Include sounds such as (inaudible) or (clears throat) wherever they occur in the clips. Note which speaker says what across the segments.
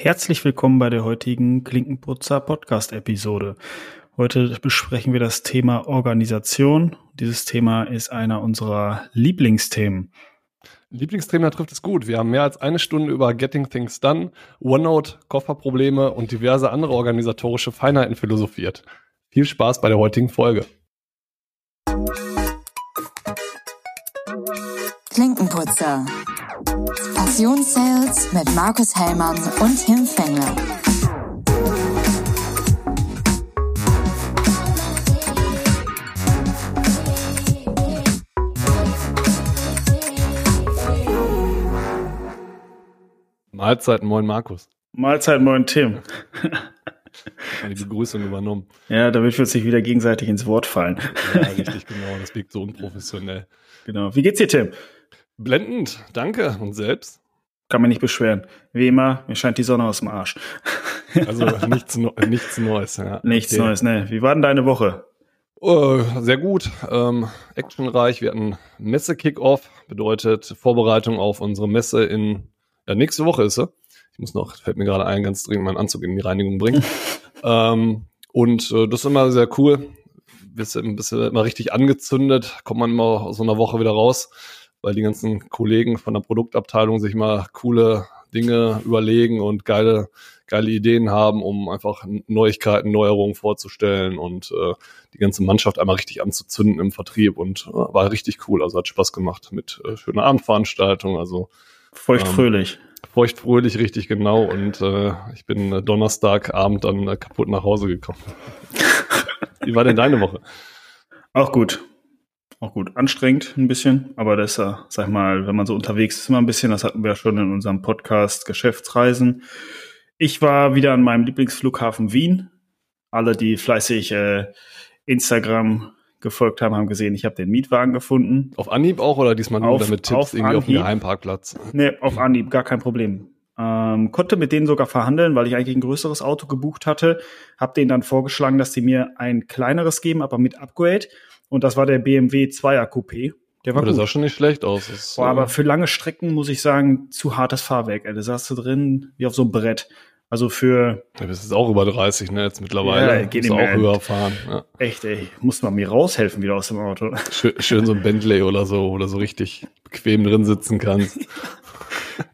Speaker 1: Herzlich willkommen bei der heutigen Klinkenputzer Podcast Episode. Heute besprechen wir das Thema Organisation. Dieses Thema ist einer unserer Lieblingsthemen.
Speaker 2: Lieblingsthema trifft es gut. Wir haben mehr als eine Stunde über Getting Things Done, OneNote, Kofferprobleme und diverse andere organisatorische Feinheiten philosophiert. Viel Spaß bei der heutigen Folge.
Speaker 3: Klinkenputzer. Passionssales mit Markus Hellmann und Tim Fengler.
Speaker 2: Mahlzeit, moin Markus.
Speaker 1: Mahlzeit, moin Tim.
Speaker 2: Die Begrüßung übernommen.
Speaker 1: Ja, damit wir uns nicht wieder gegenseitig ins Wort fallen.
Speaker 2: Ja, richtig, genau. Das wirkt so unprofessionell.
Speaker 1: Genau. Wie geht's dir, Tim?
Speaker 2: Blendend, danke. Und selbst?
Speaker 1: Kann mich nicht beschweren. Wie immer, mir scheint die Sonne aus dem Arsch. (laughs)
Speaker 2: Also nichts, nichts Neues. Ja.
Speaker 1: Nichts okay. Neues, ne. Wie war denn deine Woche?
Speaker 2: Uh, sehr gut, ähm, actionreich. Wir hatten Messe-Kickoff, bedeutet Vorbereitung auf unsere Messe in, ja, nächste Woche ist sie. Ich muss noch, fällt mir gerade ein, ganz dringend meinen Anzug in die Reinigung bringen. (laughs) ähm, und äh, das ist immer sehr cool. Bist, bist immer richtig angezündet, kommt man immer aus so einer Woche wieder raus weil die ganzen Kollegen von der Produktabteilung sich mal coole Dinge überlegen und geile, geile Ideen haben, um einfach Neuigkeiten, Neuerungen vorzustellen und äh, die ganze Mannschaft einmal richtig anzuzünden im Vertrieb und äh, war richtig cool. Also hat Spaß gemacht mit äh, schöner Abendveranstaltung. Also
Speaker 1: feuchtfröhlich.
Speaker 2: Ähm, feuchtfröhlich, richtig genau. Und äh, ich bin äh, Donnerstagabend dann äh, kaputt nach Hause gekommen. (laughs) Wie war denn deine Woche?
Speaker 1: Auch gut auch gut. Anstrengend ein bisschen, aber das ist ja, sag ich mal, wenn man so unterwegs ist, immer ein bisschen, das hatten wir ja schon in unserem Podcast Geschäftsreisen. Ich war wieder an meinem Lieblingsflughafen Wien. Alle, die fleißig äh, Instagram gefolgt haben, haben gesehen, ich habe den Mietwagen gefunden.
Speaker 2: Auf Anhieb auch oder diesmal nur auf, damit Tipps auf irgendwie Anhieb, auf dem Geheimparkplatz?
Speaker 1: Nee, auf Anhieb, gar kein Problem. Ähm, konnte mit denen sogar verhandeln, weil ich eigentlich ein größeres Auto gebucht hatte. Hab denen dann vorgeschlagen, dass sie mir ein kleineres geben, aber mit Upgrade. Und das war der BMW 2er Coupé.
Speaker 2: Der war aber gut. das sah schon nicht schlecht aus.
Speaker 1: Das, Boah, aber für lange Strecken muss ich sagen, zu hartes Fahrwerk. Ey. Da saß du drin wie auf so einem Brett. Also für.
Speaker 2: Ja, das ist auch über 30, ne? Jetzt mittlerweile.
Speaker 1: Ja, geht auch höher fahren. Ja. Echt, ey. Muss man mir raushelfen wieder aus dem Auto.
Speaker 2: Schön, schön so ein Bentley oder so, oder so richtig bequem drin sitzen kannst. (laughs)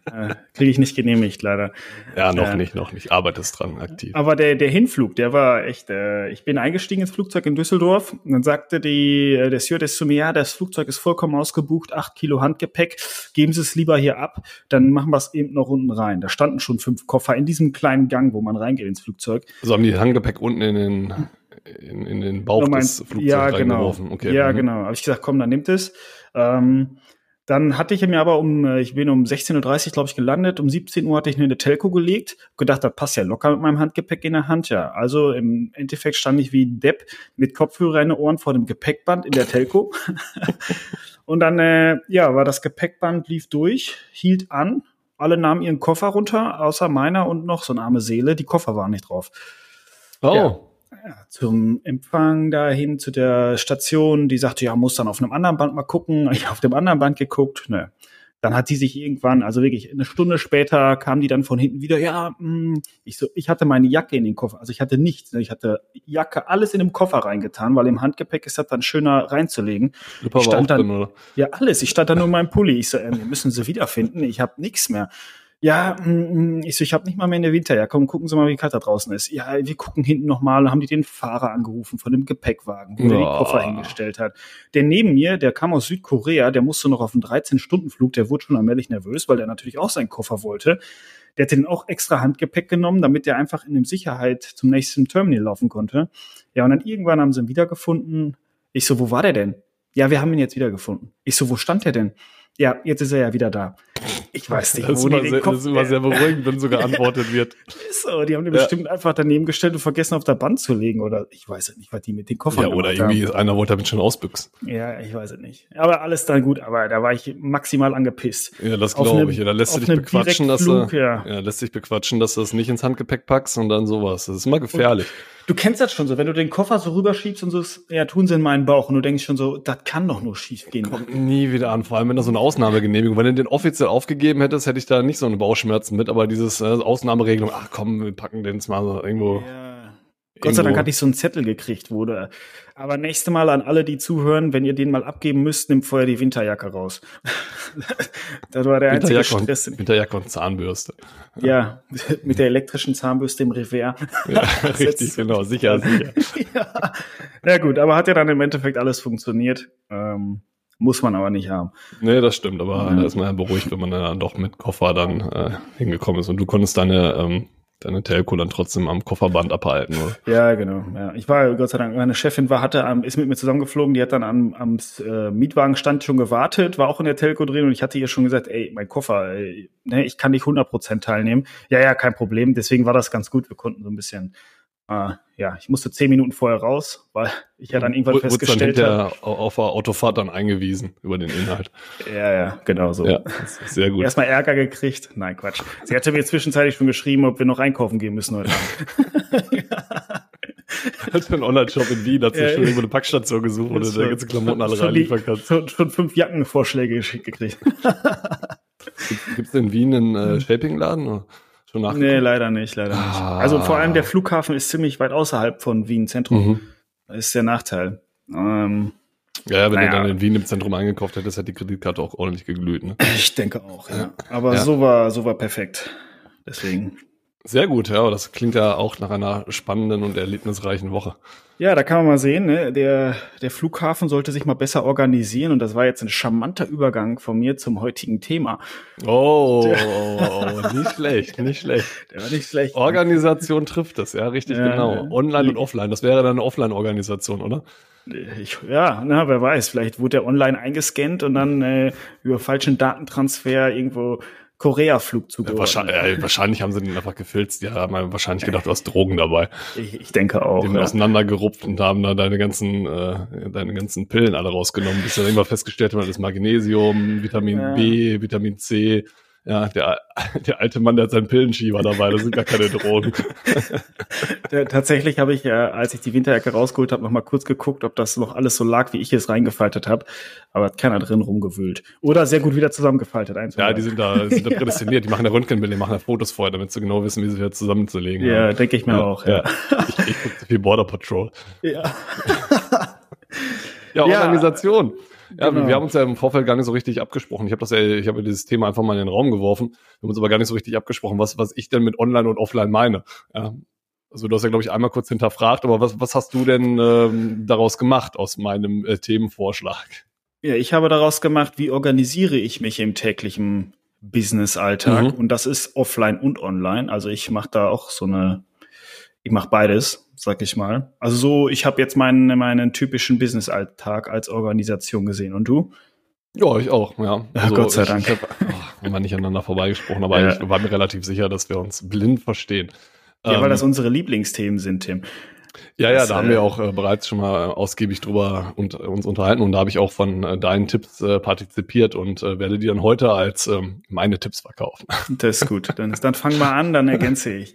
Speaker 1: äh, Kriege ich nicht genehmigt, leider.
Speaker 2: Ja, noch äh, nicht, noch nicht. Arbeitest dran, aktiv.
Speaker 1: Aber der, der Hinflug, der war echt, äh, ich bin eingestiegen ins Flugzeug in Düsseldorf und dann sagte die, äh, der Stewardess zu mir, ja, das Flugzeug ist vollkommen ausgebucht, acht Kilo Handgepäck, geben Sie es lieber hier ab, dann machen wir es eben noch unten rein. Da standen schon fünf Koffer in diesem kleinen Gang, wo man reingeht ins Flugzeug.
Speaker 2: Also haben die Handgepäck unten in den in, in den Bauch meinst, des Flugzeugs
Speaker 1: ja, genau. Okay. Ja, mhm. genau. Habe ich gesagt, komm, dann nimmt es. Ähm, dann hatte ich mir aber um, äh, ich bin um 16.30 Uhr, glaube ich, gelandet. Um 17 Uhr hatte ich eine Telco gelegt. Gedacht, das passt ja locker mit meinem Handgepäck in der Hand. Ja, also im Endeffekt stand ich wie ein Depp mit Kopfhörer in den Ohren vor dem Gepäckband in der Telco. (laughs) und dann, äh, ja, war das Gepäckband, lief durch, hielt an. Alle nahmen ihren Koffer runter, außer meiner und noch so eine arme Seele. Die Koffer waren nicht drauf.
Speaker 2: Oh.
Speaker 1: Ja, zum Empfang dahin zu der Station, die sagte, ja, muss dann auf einem anderen Band mal gucken. Ich auf dem anderen Band geguckt, ne. Dann hat die sich irgendwann, also wirklich eine Stunde später kam die dann von hinten wieder, ja, mh, hm. ich so, ich hatte meine Jacke in den Koffer, also ich hatte nichts, ne. ich hatte Jacke, alles in den Koffer reingetan, weil im Handgepäck ist das dann schöner reinzulegen.
Speaker 2: Ich stand dann, drin,
Speaker 1: ja alles, ich stand dann nur in meinem Pulli, ich so, äh, wir müssen sie wiederfinden, ich habe nichts mehr ja, mm, mm, ich so, ich habe nicht mal mehr eine Winterjacke. Komm, gucken Sie mal, wie kalt da draußen ist. Ja, wir gucken hinten nochmal, haben die den Fahrer angerufen von dem Gepäckwagen, wo oh. er die Koffer hingestellt hat. Der neben mir, der kam aus Südkorea, der musste noch auf einen 13-Stunden-Flug, der wurde schon allmählich nervös, weil der natürlich auch seinen Koffer wollte. Der hat den auch extra Handgepäck genommen, damit der einfach in dem Sicherheit zum nächsten Terminal laufen konnte. Ja, und dann irgendwann haben sie ihn wiedergefunden. Ich so, wo war der denn? Ja, wir haben ihn jetzt wiedergefunden. Ich so, wo stand der denn? Ja, jetzt ist er ja wieder da. Ich weiß nicht,
Speaker 2: das wo die den sehr, Kopf... Das ist immer sehr beruhigend, wenn so geantwortet wird. (laughs)
Speaker 1: so, die haben den ja. bestimmt einfach daneben gestellt und vergessen, auf der Band zu legen. Oder ich weiß es nicht, was die mit den Koffern
Speaker 2: Ja, oder irgendwie haben. einer wollte damit schon ausbüchsen.
Speaker 1: Ja, ich weiß es nicht. Aber alles dann gut. Aber da war ich maximal angepisst.
Speaker 2: Ja, das glaube ich. Ja, da lässt sich bequatschen, dass du, ja. ja, lässt sich bequatschen, dass du das nicht ins Handgepäck packst und dann sowas. Das ist immer gefährlich. Und
Speaker 1: Du kennst das schon so, wenn du den Koffer so rüberschiebst und so, ja, tun sie in meinen Bauch und du denkst schon so, das kann doch nur schief gehen.
Speaker 2: Kommt nie wieder an, vor allem wenn da so eine Ausnahmegenehmigung, wenn du den offiziell aufgegeben hättest, hätte ich da nicht so eine Bauchschmerzen mit, aber dieses äh, Ausnahmeregelung, ach komm, wir packen den jetzt mal so irgendwo.
Speaker 1: Ja. Gott sei Dank hatte ich so einen Zettel gekriegt, wurde. Aber nächste Mal an alle, die zuhören, wenn ihr den mal abgeben müsst, nimmt vorher die Winterjacke raus. (laughs) das war der einzige
Speaker 2: Winterjacke
Speaker 1: Stress.
Speaker 2: und, Winterjacke und Zahnbürste.
Speaker 1: Ja, (laughs) mit der elektrischen Zahnbürste im Revers. (laughs)
Speaker 2: Ja, richtig, genau, sicher, sicher.
Speaker 1: ja. ja gut, aber hat ja dann im Endeffekt alles funktioniert. Ähm, muss man aber nicht haben.
Speaker 2: Nee, das stimmt, aber
Speaker 1: Ja.
Speaker 2: da ist man ja beruhigt, wenn man dann doch mit Koffer dann äh, hingekommen ist. Und du konntest deine, ähm, deine Telco dann trotzdem am Kofferband abhalten, oder?
Speaker 1: Ja, genau. Ja. Ich war, Gott sei Dank, meine Chefin war, hatte, ist mit mir zusammengeflogen, die hat dann am, am äh, Mietwagenstand schon gewartet, war auch in der Telco drin und ich hatte ihr schon gesagt, ey, mein Koffer, ey, ne, ich kann nicht 100% teilnehmen. Ja, ja, kein Problem. Deswegen war das ganz gut. Wir konnten so ein bisschen, äh, ja, ich musste zehn Minuten vorher raus, weil ich ja dann irgendwann
Speaker 2: Wurde-
Speaker 1: festgestellt habe.
Speaker 2: auf der Autofahrt dann eingewiesen über den Inhalt.
Speaker 1: Ja, ja, genau so.
Speaker 2: Ja, sehr gut.
Speaker 1: Erstmal Ärger gekriegt. Nein, Quatsch. Sie hatte mir zwischenzeitlich schon geschrieben, ob wir noch einkaufen gehen müssen heute Abend. (laughs)
Speaker 2: Hat einen Online-Shop in Wien, hat sich
Speaker 1: Ja,
Speaker 2: schon irgendwo eine Packstation gesucht, wo du deine ganzen Klamotten alle (laughs) reinliefern kannst.
Speaker 1: Schon, schon fünf Jackenvorschläge geschickt gekriegt. (laughs)
Speaker 2: Gibt es in Wien einen äh, Shaping-Laden? Schon nach?
Speaker 1: Hm. Nee, leider nicht, leider nicht.
Speaker 2: Ah.
Speaker 1: Also vor allem der Flughafen ist ziemlich weit außerhalb von Wien Zentrum.
Speaker 2: Mhm.
Speaker 1: Das ist der Nachteil. Ähm,
Speaker 2: Ja, ja, wenn
Speaker 1: Naja.
Speaker 2: du dann in Wien im Zentrum eingekauft hättest, hätte die Kreditkarte auch ordentlich geglüht. Ne?
Speaker 1: ich denke auch, ja. Aber
Speaker 2: Ja.
Speaker 1: so war, so war perfekt. Deswegen.
Speaker 2: Sehr gut, ja, das klingt ja auch nach einer spannenden und erlebnisreichen Woche.
Speaker 1: Ja, da kann man mal sehen, ne? der, der Flughafen sollte sich mal besser organisieren und das war jetzt ein charmanter Übergang von mir zum heutigen Thema.
Speaker 2: Oh, (laughs) nicht schlecht, nicht schlecht.
Speaker 1: Der war nicht schlecht.
Speaker 2: Organisation trifft es, ja, richtig
Speaker 1: Ja,
Speaker 2: genau. Online und offline, das wäre dann eine Offline-Organisation, oder?
Speaker 1: Ich, ja, na, wer weiß, vielleicht wurde der online eingescannt und dann äh, über falschen Datentransfer irgendwo Korea-Flug zugeordnet.
Speaker 2: wahrscheinlich, äh, wahrscheinlich haben sie den einfach gefilzt, die haben wahrscheinlich gedacht, du hast Drogen dabei.
Speaker 1: Ich, ich denke auch.
Speaker 2: Die haben
Speaker 1: Ja.
Speaker 2: auseinandergerupft und haben da deine ganzen, äh, deine ganzen Pillen alle rausgenommen, bis dann irgendwann festgestellt haben, das ist Magnesium, Vitamin
Speaker 1: Ja.
Speaker 2: B, Vitamin C. Ja, der, der alte Mann, der hat seinen Pillenschieber dabei, das sind gar keine Drogen. (laughs)
Speaker 1: T- Tatsächlich habe ich, äh, als ich die Winterjacke rausgeholt habe, noch mal kurz geguckt, ob das noch alles so lag, wie ich es reingefaltet habe. Aber hat keiner drin rumgewühlt. Oder sehr gut wieder zusammengefaltet. Eins
Speaker 2: Ja, die sind da, sind da prädestiniert, die machen ja Röntgenbilder, die machen ja Fotos vorher, damit sie genau wissen, wie sie wieder zusammenzulegen
Speaker 1: ja,
Speaker 2: haben.
Speaker 1: denke ich mir auch. Ja.
Speaker 2: Ich, ich gucke zu viel Border Patrol.
Speaker 1: Ja.
Speaker 2: Ja,
Speaker 1: Ja,
Speaker 2: Organisation. Ja,
Speaker 1: genau.
Speaker 2: wir, haben uns ja im Vorfeld gar nicht so richtig abgesprochen. Ich habe das ja, ich habe ja dieses Thema einfach mal in den Raum geworfen. Wir haben uns aber gar nicht so richtig abgesprochen, was, was ich denn mit Online und Offline meine. Ja. Also du hast ja, glaube ich, einmal kurz hinterfragt, aber was, was hast du denn ähm, daraus gemacht aus meinem äh, Themenvorschlag?
Speaker 1: ja, ich habe daraus gemacht, wie organisiere ich mich im täglichen Business-Alltag.
Speaker 2: Mhm.
Speaker 1: Und das ist offline und online. Also ich mache da auch so eine, ich mache beides, sag ich mal. Also so, ich habe jetzt meinen, meinen typischen Business-Alltag als Organisation gesehen. Und du?
Speaker 2: Ja, ich auch, ja.
Speaker 1: Ja, Gott sei
Speaker 2: ich,
Speaker 1: Dank.
Speaker 2: Ich hab, oh, wir haben nicht aneinander vorbeigesprochen, aber
Speaker 1: Ja.
Speaker 2: ich war mir relativ sicher, dass wir uns blind verstehen.
Speaker 1: Ja, weil
Speaker 2: Ähm,
Speaker 1: das unsere Lieblingsthemen sind, Tim.
Speaker 2: Ja, ja,
Speaker 1: Das,
Speaker 2: da haben
Speaker 1: äh,
Speaker 2: wir auch äh, bereits schon mal äh, ausgiebig drüber und, äh, uns unterhalten und da habe ich auch von äh, deinen Tipps äh, partizipiert und äh, werde die dann heute als ähm, meine Tipps verkaufen. (laughs)
Speaker 1: Das ist gut. Dann, dann fang mal an, dann ergänze ich.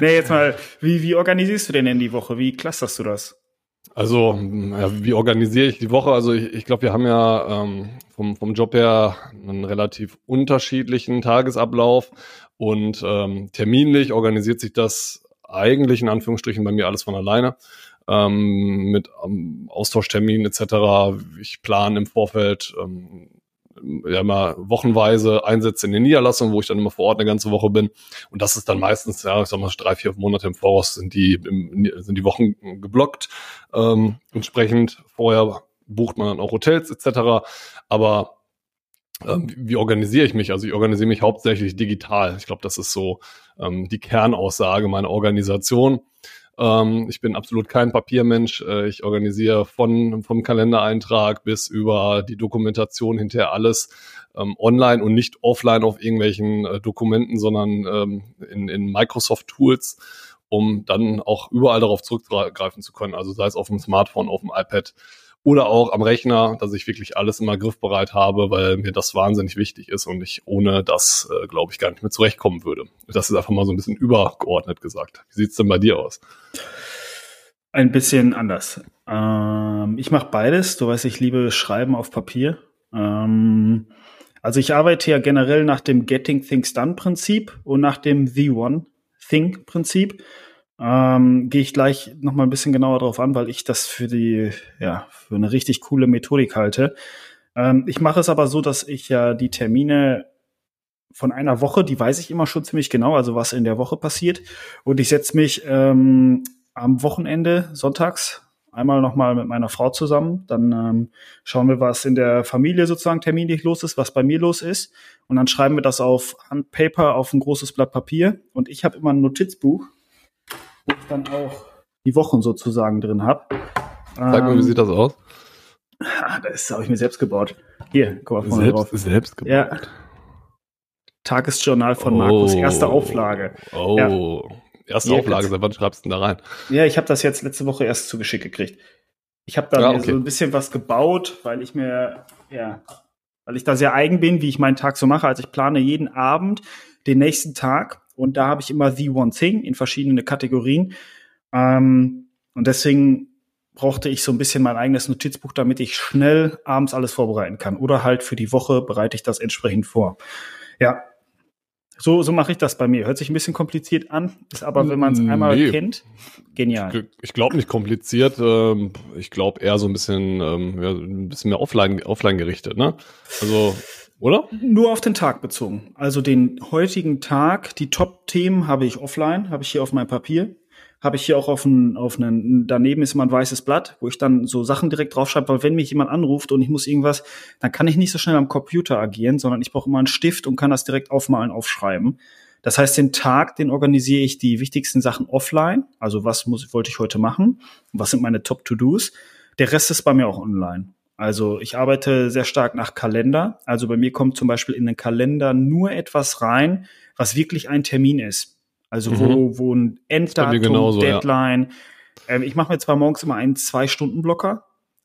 Speaker 1: nee, jetzt mal, wie, wie organisierst du denn denn die Woche? Wie clusterst du das?
Speaker 2: Also, ja, wie organisiere ich die Woche? Also ich, ich glaube, wir haben ja ähm, vom, vom Job her einen relativ unterschiedlichen Tagesablauf und ähm, terminlich organisiert sich das eigentlich in Anführungsstrichen bei mir alles von alleine. Ähm, mit ähm, Austauschterminen etc. Ich plane im Vorfeld ähm, ja immer wochenweise Einsätze in den Niederlassungen, wo ich dann immer vor Ort eine ganze Woche bin. Und das ist dann meistens, ja, ich sag mal, drei, vier Monate im Voraus sind die, im, sind die Wochen geblockt. Ähm, entsprechend vorher bucht man dann auch Hotels etc. Aber ähm, wie organisiere ich mich? Also ich organisiere mich hauptsächlich digital. Ich glaube, das ist so ähm, die Kernaussage meiner Organisation. Ähm, ich bin absolut kein Papiermensch. Äh, ich organisiere von vom Kalendereintrag bis über die Dokumentation hinterher alles ähm, online und nicht offline auf irgendwelchen äh, Dokumenten, sondern ähm, in, in Microsoft Tools, um dann auch überall darauf zurückgreifen zu können. Also sei es auf dem Smartphone, auf dem iPad oder auch am Rechner, dass ich wirklich alles immer griffbereit habe, weil mir das wahnsinnig wichtig ist und ich ohne das, äh, glaube ich, gar nicht mehr zurechtkommen würde. Das ist einfach mal so ein bisschen übergeordnet gesagt. Wie sieht's denn bei dir aus?
Speaker 1: Ein bisschen anders. Ähm, ich mache beides. Du weißt, ich liebe Schreiben auf Papier. Ähm, Also ich arbeite ja generell nach dem Getting Things Done Prinzip und nach dem The One Thing Prinzip. Ähm, Gehe ich gleich noch mal ein bisschen genauer drauf an, weil ich das für die, ja, für eine richtig coole Methodik halte. Ähm, ich mache es aber so, dass ich ja die Termine von einer Woche, die weiß ich immer schon ziemlich genau, also was in der Woche passiert. Und ich setze mich ähm, am Wochenende, sonntags, einmal nochmal mit meiner Frau zusammen. Dann ähm, schauen wir, was in der Familie sozusagen terminlich los ist, was bei mir los ist. Und dann schreiben wir das auf Handpaper, auf ein großes Blatt Papier. Und ich habe immer ein Notizbuch, wo ich dann auch die Wochen sozusagen drin habe.
Speaker 2: Sag mal, wie sieht das aus?
Speaker 1: Ah, das habe ich mir selbst gebaut. Hier, guck mal vorne
Speaker 2: Selbst,
Speaker 1: drauf.
Speaker 2: selbst gebaut.
Speaker 1: Ja. Tagesjournal von Markus, erste Auflage.
Speaker 2: Oh. Erste
Speaker 1: Hier,
Speaker 2: Auflage, seit wann schreibst du denn da rein?
Speaker 1: Ja, ich habe das jetzt letzte Woche erst zugeschickt gekriegt. Ich habe da
Speaker 2: Ja, okay.
Speaker 1: so ein bisschen was gebaut, weil ich mir, ja, weil ich da sehr eigen bin, wie ich meinen Tag so mache. Also ich plane jeden Abend den nächsten Tag und da habe ich immer The One Thing in verschiedene Kategorien. Ähm, und deswegen brauchte ich so ein bisschen mein eigenes Notizbuch, damit ich schnell abends alles vorbereiten kann. Oder halt für die Woche bereite ich das entsprechend vor. Ja. So, so mache ich das bei mir. Hört sich ein bisschen kompliziert an, ist aber, wenn man es einmal
Speaker 2: Nee.
Speaker 1: kennt, genial.
Speaker 2: Ich- Ich glaube nicht kompliziert. Ähm, ich glaube eher so ein bisschen, ähm, ja, ein bisschen mehr offline, offline gerichtet, ne? Also, oder?
Speaker 1: Nur auf den Tag bezogen. Also den heutigen Tag, die Top-Themen habe ich offline, habe ich hier auf meinem Papier. Habe ich hier auch auf einen, auf einen, daneben ist immer ein weißes Blatt, wo ich dann so Sachen direkt draufschreibe, weil wenn mich jemand anruft und ich muss irgendwas, dann kann ich nicht so schnell am Computer agieren, sondern ich brauche immer einen Stift und kann das direkt aufmalen, aufschreiben. Das heißt, den Tag, den organisiere ich die wichtigsten Sachen offline. Also was muss, wollte ich heute machen? Was sind meine Top-To-Dos? Der Rest ist bei mir auch online. Also ich arbeite sehr stark nach Kalender. Also bei mir kommt zum Beispiel in den Kalender nur etwas rein, was wirklich ein Termin ist. Also
Speaker 2: Mhm.
Speaker 1: wo, wo ein Enddatum,
Speaker 2: genauso, ja.
Speaker 1: Deadline. Ähm, ich mache mir zwar morgens immer einen Zwei-Stunden-Blocker,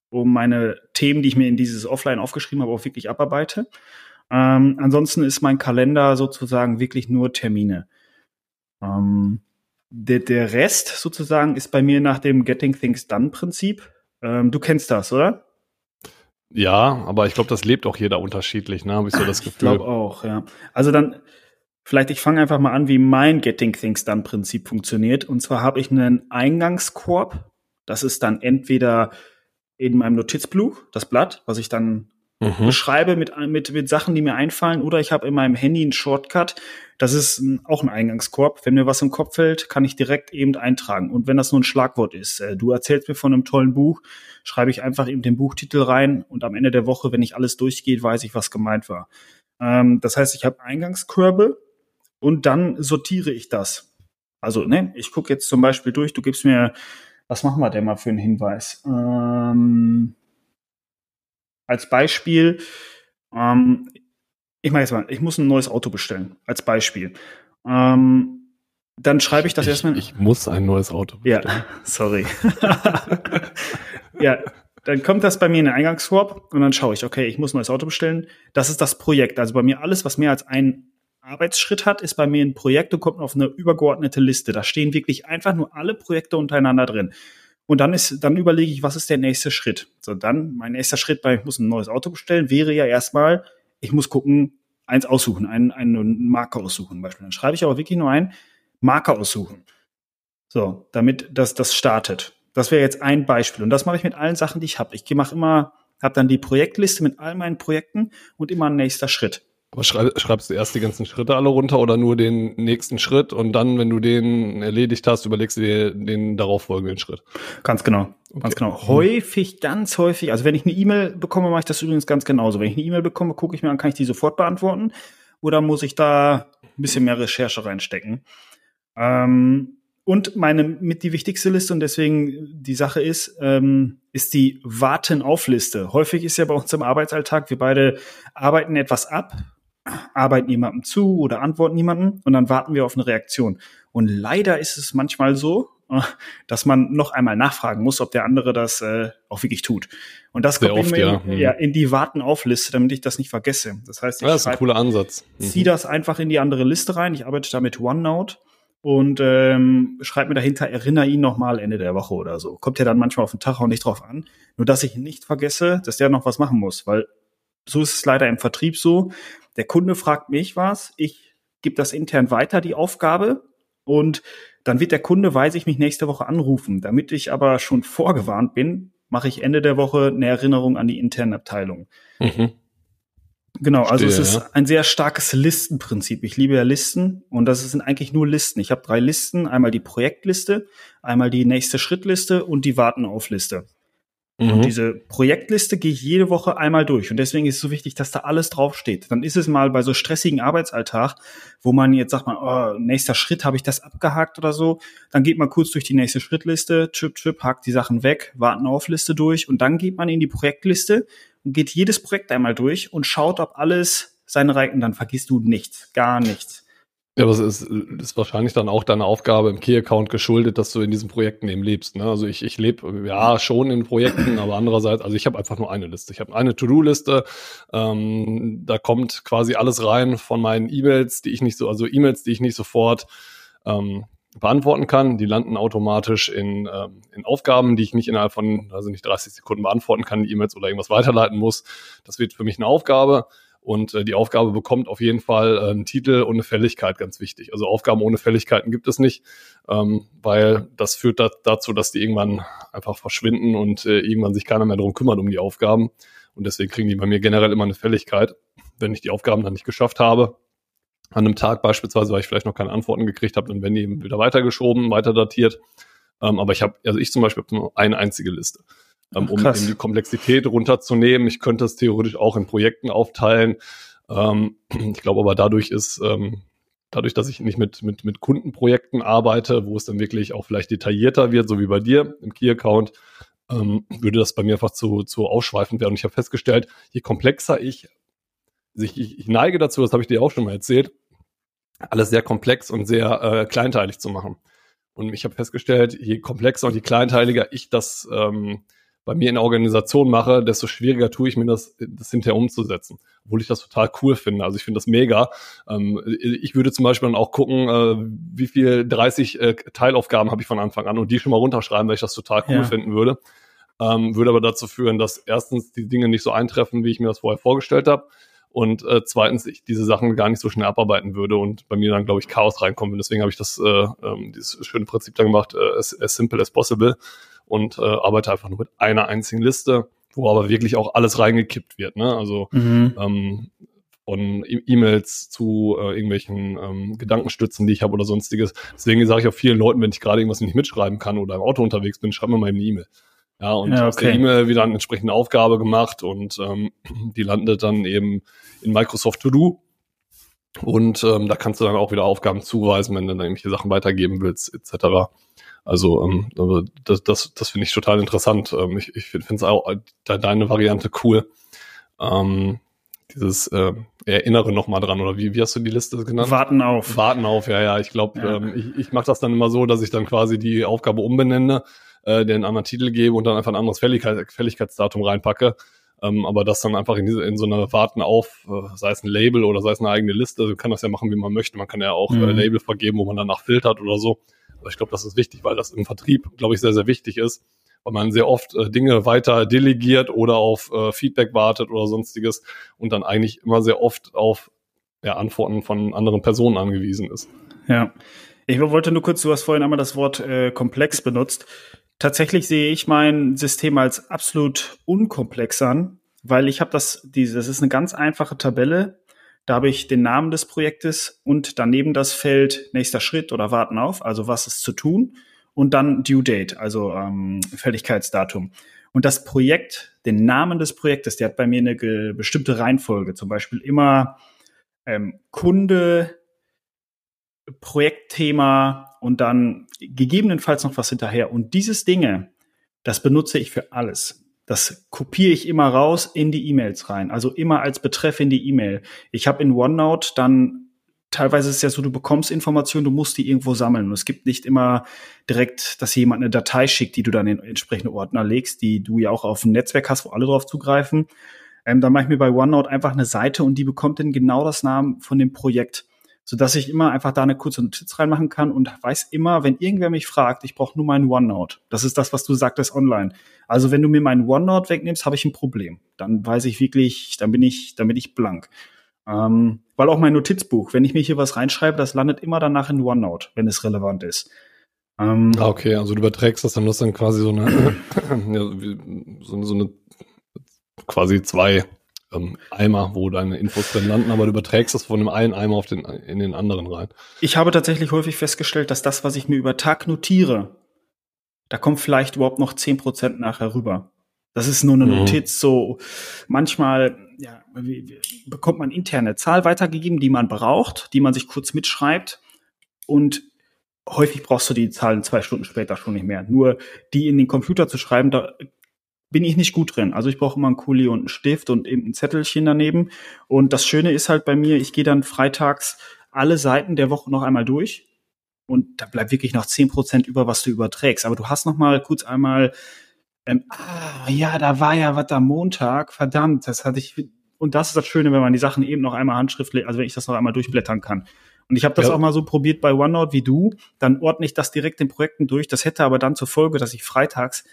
Speaker 1: um meine Themen, die ich mir in dieses Offline aufgeschrieben habe, auch wirklich abarbeite. Ähm, ansonsten ist mein Kalender sozusagen wirklich nur Termine. Ähm, der, der Rest sozusagen ist bei mir nach dem Getting Things Done Prinzip. Ähm, du kennst das, oder?
Speaker 2: Ja, aber ich glaube, das lebt auch jeder unterschiedlich, ne? Habe ich so das
Speaker 1: Ich
Speaker 2: Gefühl.
Speaker 1: glaube auch, ja. Also dann, vielleicht ich fange einfach mal an, wie mein Getting Things Done Prinzip funktioniert. Und zwar habe ich einen Eingangskorb. Das ist dann entweder in meinem Notizbuch, das Blatt, was ich dann
Speaker 2: Mhm.
Speaker 1: beschreibe mit, mit, mit Sachen, die mir einfallen, oder ich habe in meinem Handy einen Shortcut. Das ist ein, auch ein Eingangskorb. Wenn mir was im Kopf fällt, kann ich direkt eben eintragen. Und wenn das nur ein Schlagwort ist, äh, du erzählst mir von einem tollen Buch, schreibe ich einfach eben den Buchtitel rein und am Ende der Woche, wenn ich alles durchgeht, weiß ich, was gemeint war. Ähm, das heißt, ich habe Eingangskörbe und dann sortiere ich das. Also, ne, ich gucke jetzt zum Beispiel durch, du gibst mir, was machen wir denn mal für einen Hinweis? Ähm, als Beispiel, ähm, ich mache jetzt mal, ich muss ein neues Auto bestellen, als Beispiel. Ähm, dann schreibe ich das
Speaker 2: ich,
Speaker 1: erstmal.
Speaker 2: ich muss ein neues Auto
Speaker 1: ja,
Speaker 2: bestellen. (laughs)
Speaker 1: sorry. ja, dann kommt das bei mir in den Eingangskorb und dann schaue ich, okay, ich muss ein neues Auto bestellen. Das ist das Projekt. Also bei mir alles, was mehr als einen Arbeitsschritt hat, ist bei mir ein Projekt und kommt auf eine übergeordnete Liste. Da stehen wirklich einfach nur alle Projekte untereinander drin. Und dann ist, dann überlege ich, was ist der nächste Schritt? So, dann, mein nächster Schritt bei, ich muss ein neues Auto bestellen, wäre ja erstmal, ich muss gucken, eins aussuchen, einen, einen Marker aussuchen, zum Beispiel. Dann schreibe ich aber wirklich nur ein, Marker aussuchen. So, damit das, das startet. Das wäre jetzt ein Beispiel. Und das mache ich mit allen Sachen, die ich habe. Ich mache immer, habe dann die Projektliste mit all meinen Projekten und immer ein nächster Schritt.
Speaker 2: Aber schrei schreibst du erst die ganzen Schritte alle runter oder nur den nächsten Schritt und dann, wenn du den erledigt hast, überlegst du dir den darauffolgenden Schritt?
Speaker 1: Ganz genau. Ganz
Speaker 2: Okay.
Speaker 1: genau. Häufig, ganz häufig. Also wenn ich eine E-Mail bekomme, mache ich das übrigens ganz genauso. Wenn ich eine E-Mail bekomme, gucke ich mir an, kann ich die sofort beantworten oder muss ich da ein bisschen mehr Recherche reinstecken? Ähm, und meine mit die wichtigste Liste und deswegen die Sache ist, ähm, ist die Warten-auf-Liste. Häufig ist ja bei uns im Arbeitsalltag, wir beide arbeiten etwas ab, arbeiten jemandem zu oder antworten jemandem und dann warten wir auf eine Reaktion. Und leider ist es manchmal so, (laughs) dass man noch einmal nachfragen muss, ob der andere das äh, auch wirklich tut. Und das
Speaker 2: Sehr
Speaker 1: kommt
Speaker 2: oft,
Speaker 1: immer
Speaker 2: ja.
Speaker 1: in,
Speaker 2: Mhm.
Speaker 1: ja, in die Warten-auf-Liste, damit ich das nicht vergesse. Das heißt, ich
Speaker 2: Ja, das ist ein cooler Ansatz. Mhm.
Speaker 1: ziehe das einfach in die andere Liste rein. Ich arbeite da mit OneNote und ähm, schreibe mir dahinter, erinnere ihn nochmal Ende der Woche oder so. Kommt ja dann manchmal auf den Tag auch nicht drauf an. Nur, dass ich nicht vergesse, dass der noch was machen muss, weil so ist es leider im Vertrieb so. Der Kunde fragt mich was, ich gebe das intern weiter, die Aufgabe, und dann wird der Kunde, weiß ich, mich nächste Woche anrufen. Damit ich aber schon vorgewarnt bin, mache ich Ende der Woche eine Erinnerung an die interne Abteilung. Mhm. Genau, also Verstehe, es ist ja. ein sehr starkes Listenprinzip. Ich liebe ja Listen und das sind eigentlich nur Listen. Ich habe drei Listen, einmal die Projektliste, einmal die nächste Schrittliste und die Warten auf Liste. Mhm. Und diese Projektliste gehe ich jede Woche einmal durch. Und deswegen ist es so wichtig, dass da alles draufsteht. Dann ist es mal bei so stressigen Arbeitsalltag, wo man jetzt sagt man, oh, nächster Schritt, habe ich das abgehakt oder so. Dann geht man kurz durch die nächste Schrittliste, chip, chip, hakt die Sachen weg, warten auf Liste durch und dann geht man in die Projektliste und geht jedes Projekt einmal durch und schaut, ob alles seine Reihen, dann vergisst du nichts, gar nichts.
Speaker 2: Ja, aber es ist, ist wahrscheinlich dann auch deine Aufgabe im Key-Account geschuldet, dass du in diesen Projekten eben lebst. Ne? Also ich, ich lebe ja schon in Projekten, aber andererseits, also ich habe einfach nur eine Liste. Ich habe eine To-Do-Liste, ähm, da kommt quasi alles rein von meinen E-Mails, die ich nicht so, also E-Mails, die ich nicht sofort ähm, beantworten kann. Die landen automatisch in, ähm, in Aufgaben, die ich nicht innerhalb von, also nicht 30 Sekunden beantworten kann, E-Mails oder irgendwas weiterleiten muss. Das wird für mich eine Aufgabe. Und äh, die Aufgabe bekommt auf jeden Fall äh, einen Titel und eine Fälligkeit, ganz wichtig. Also Aufgaben ohne Fälligkeiten gibt es nicht, ähm, weil das führt da, dazu, dass die irgendwann einfach verschwinden und äh, irgendwann sich keiner mehr darum kümmert um die Aufgaben. Und deswegen kriegen die bei mir generell immer eine Fälligkeit. Wenn ich die Aufgaben dann nicht geschafft habe, an einem Tag beispielsweise, weil ich vielleicht noch keine Antworten gekriegt habe, dann werden die eben wieder weitergeschoben, weiter datiert. Ähm, aber ich habe, also ich zum Beispiel habe nur eine einzige Liste ähm, um eben die Komplexität runterzunehmen. Ich könnte es theoretisch auch in Projekten aufteilen. Ähm, ich glaube aber dadurch ist, ähm, dadurch, dass ich nicht mit, mit, mit Kundenprojekten arbeite, wo es dann wirklich auch vielleicht detaillierter wird, so wie bei dir im Key-Account, ähm, würde das bei mir einfach zu, zu ausschweifend werden. Und ich habe festgestellt, je komplexer ich, ich, ich neige dazu, das habe ich dir auch schon mal erzählt, alles sehr komplex und sehr äh, kleinteilig zu machen. Und ich habe festgestellt, je komplexer und je kleinteiliger ich das ähm, bei mir in der Organisation mache, desto schwieriger tue ich mir das, das hinterher umzusetzen. Obwohl ich das total cool finde. Also ich finde das mega. Ähm, ich würde zum Beispiel dann auch gucken, äh, wie viel 30 äh, Teilaufgaben habe ich von Anfang an und die schon mal runterschreiben, weil ich das total cool ja. finden würde. Ähm, würde aber dazu führen, dass erstens die Dinge nicht so eintreffen, wie ich mir das vorher vorgestellt habe. Und äh, zweitens, ich diese Sachen gar nicht so schnell abarbeiten würde und bei mir dann, glaube ich, Chaos reinkommen würde. Deswegen habe ich das, äh, ähm, dieses schöne Prinzip dann gemacht, äh, as, as simple as possible und äh, arbeite einfach nur mit einer einzigen Liste, wo aber wirklich auch alles reingekippt wird. Ne? Also mhm. ähm, von e- E-Mails zu äh, irgendwelchen ähm, Gedankenstützen, die ich habe oder sonstiges. Deswegen sage ich auch vielen Leuten, wenn ich gerade irgendwas nicht mitschreiben kann oder im Auto unterwegs bin, schreib mir mal eine E-Mail. Ja, und ja, okay. aus der E-Mail wieder eine entsprechende Aufgabe gemacht und ähm, (clears throat) die landet dann eben in Microsoft To Do. Und ähm, da kannst du dann auch wieder Aufgaben zuweisen, wenn du dann irgendwelche Sachen weitergeben willst, etc. Also ähm, das, das, das finde ich total interessant. Ähm, ich ich finde es auch de, deine Variante cool. Ähm, dieses äh, Erinnere nochmal dran, oder wie, wie hast du die Liste genannt?
Speaker 1: Warten auf.
Speaker 2: Warten auf, ja, ja. Ich glaube, ja. ähm, ich, ich mache das dann immer so, dass ich dann quasi die Aufgabe umbenenne, äh, den anderen Titel gebe und dann einfach ein anderes Fälligkeit, Fälligkeitsdatum reinpacke. Ähm, aber das dann einfach in, diese, in so einer Warten auf, äh, sei es ein Label oder sei es eine eigene Liste, also kann das ja machen, wie man möchte. Man kann ja auch mhm. äh, Label vergeben, wo man danach filtert oder so. Ich glaube, das ist wichtig, weil das im Vertrieb, glaube ich, sehr, sehr wichtig ist, weil man sehr oft äh, Dinge weiter delegiert oder auf äh, Feedback wartet oder sonstiges und dann eigentlich immer sehr oft auf ja, Antworten von anderen Personen angewiesen ist.
Speaker 1: Ja. Ich wollte nur kurz, du hast vorhin einmal das Wort äh, komplex benutzt. Tatsächlich sehe ich mein System als absolut unkomplex an, weil ich habe das, diese, das ist eine ganz einfache Tabelle, da habe ich den Namen des Projektes und daneben das Feld nächster Schritt oder warten auf, also was ist zu tun und dann Due Date, also ähm, Fälligkeitsdatum. Und das Projekt, den Namen des Projektes, der hat bei mir eine bestimmte Reihenfolge, zum Beispiel immer ähm, Kunde, Projektthema und dann gegebenenfalls noch was hinterher. Und dieses Dinge, das benutze ich für alles. Das kopiere ich immer raus in die E-Mails rein. Also immer als Betreff in die E-Mail. Ich habe in OneNote dann teilweise ist es ja so, du bekommst Informationen, du musst die irgendwo sammeln. Und es gibt nicht immer direkt, dass jemand eine Datei schickt, die du dann in entsprechende Ordner legst, die du ja auch auf dem Netzwerk hast, wo alle drauf zugreifen. Ähm, dann mache ich mir bei OneNote einfach eine Seite und die bekommt dann genau das Namen von dem Projekt. Sodass ich immer einfach da eine kurze Notiz reinmachen kann und weiß immer, wenn irgendwer mich fragt, ich brauche nur meinen OneNote. Das ist das, was du sagtest online. Also wenn du mir meinen OneNote wegnimmst, habe ich ein Problem. Dann weiß ich wirklich, dann bin ich, dann bin ich blank. Ähm, weil auch mein Notizbuch, wenn ich mir hier was reinschreibe, das landet immer danach in OneNote, wenn es relevant ist.
Speaker 2: Ähm, ah, okay, also du überträgst das, dann hast dann quasi so eine, (clears throat) so, so eine quasi zwei ähm, Eimer, wo deine Infos drin landen, aber du überträgst das von dem einen Eimer auf den, in den anderen rein.
Speaker 1: Ich habe tatsächlich häufig festgestellt, dass das, was ich mir über Tag notiere, da kommt vielleicht überhaupt noch zehn Prozent nachher rüber. Das ist nur eine mhm. Notiz, so manchmal ja, bekommt man interne Zahl weitergegeben, die man braucht, die man sich kurz mitschreibt und häufig brauchst du die Zahlen zwei Stunden später schon nicht mehr. Nur die in den Computer zu schreiben, da bin ich nicht gut drin. Also ich brauche immer einen Kuli und einen Stift und eben ein Zettelchen daneben. Und das Schöne ist halt bei mir, ich gehe dann freitags alle Seiten der Woche noch einmal durch und da bleibt wirklich noch zehn Prozent über, was du überträgst. Aber du hast noch mal kurz einmal, ähm, ah, ja, da war ja was am Montag, verdammt, das hatte ich, und das ist das Schöne, wenn man die Sachen eben noch einmal handschriftlich, also wenn ich das noch einmal durchblättern kann. Und ich habe das ja. auch mal so probiert bei OneNote wie du, dann ordne ich das direkt in Projekten durch. Das hätte aber dann zur Folge, dass ich freitags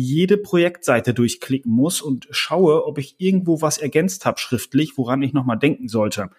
Speaker 1: jede Projektseite durchklicken muss und schaue, ob ich irgendwo was ergänzt habe schriftlich, woran ich nochmal denken sollte.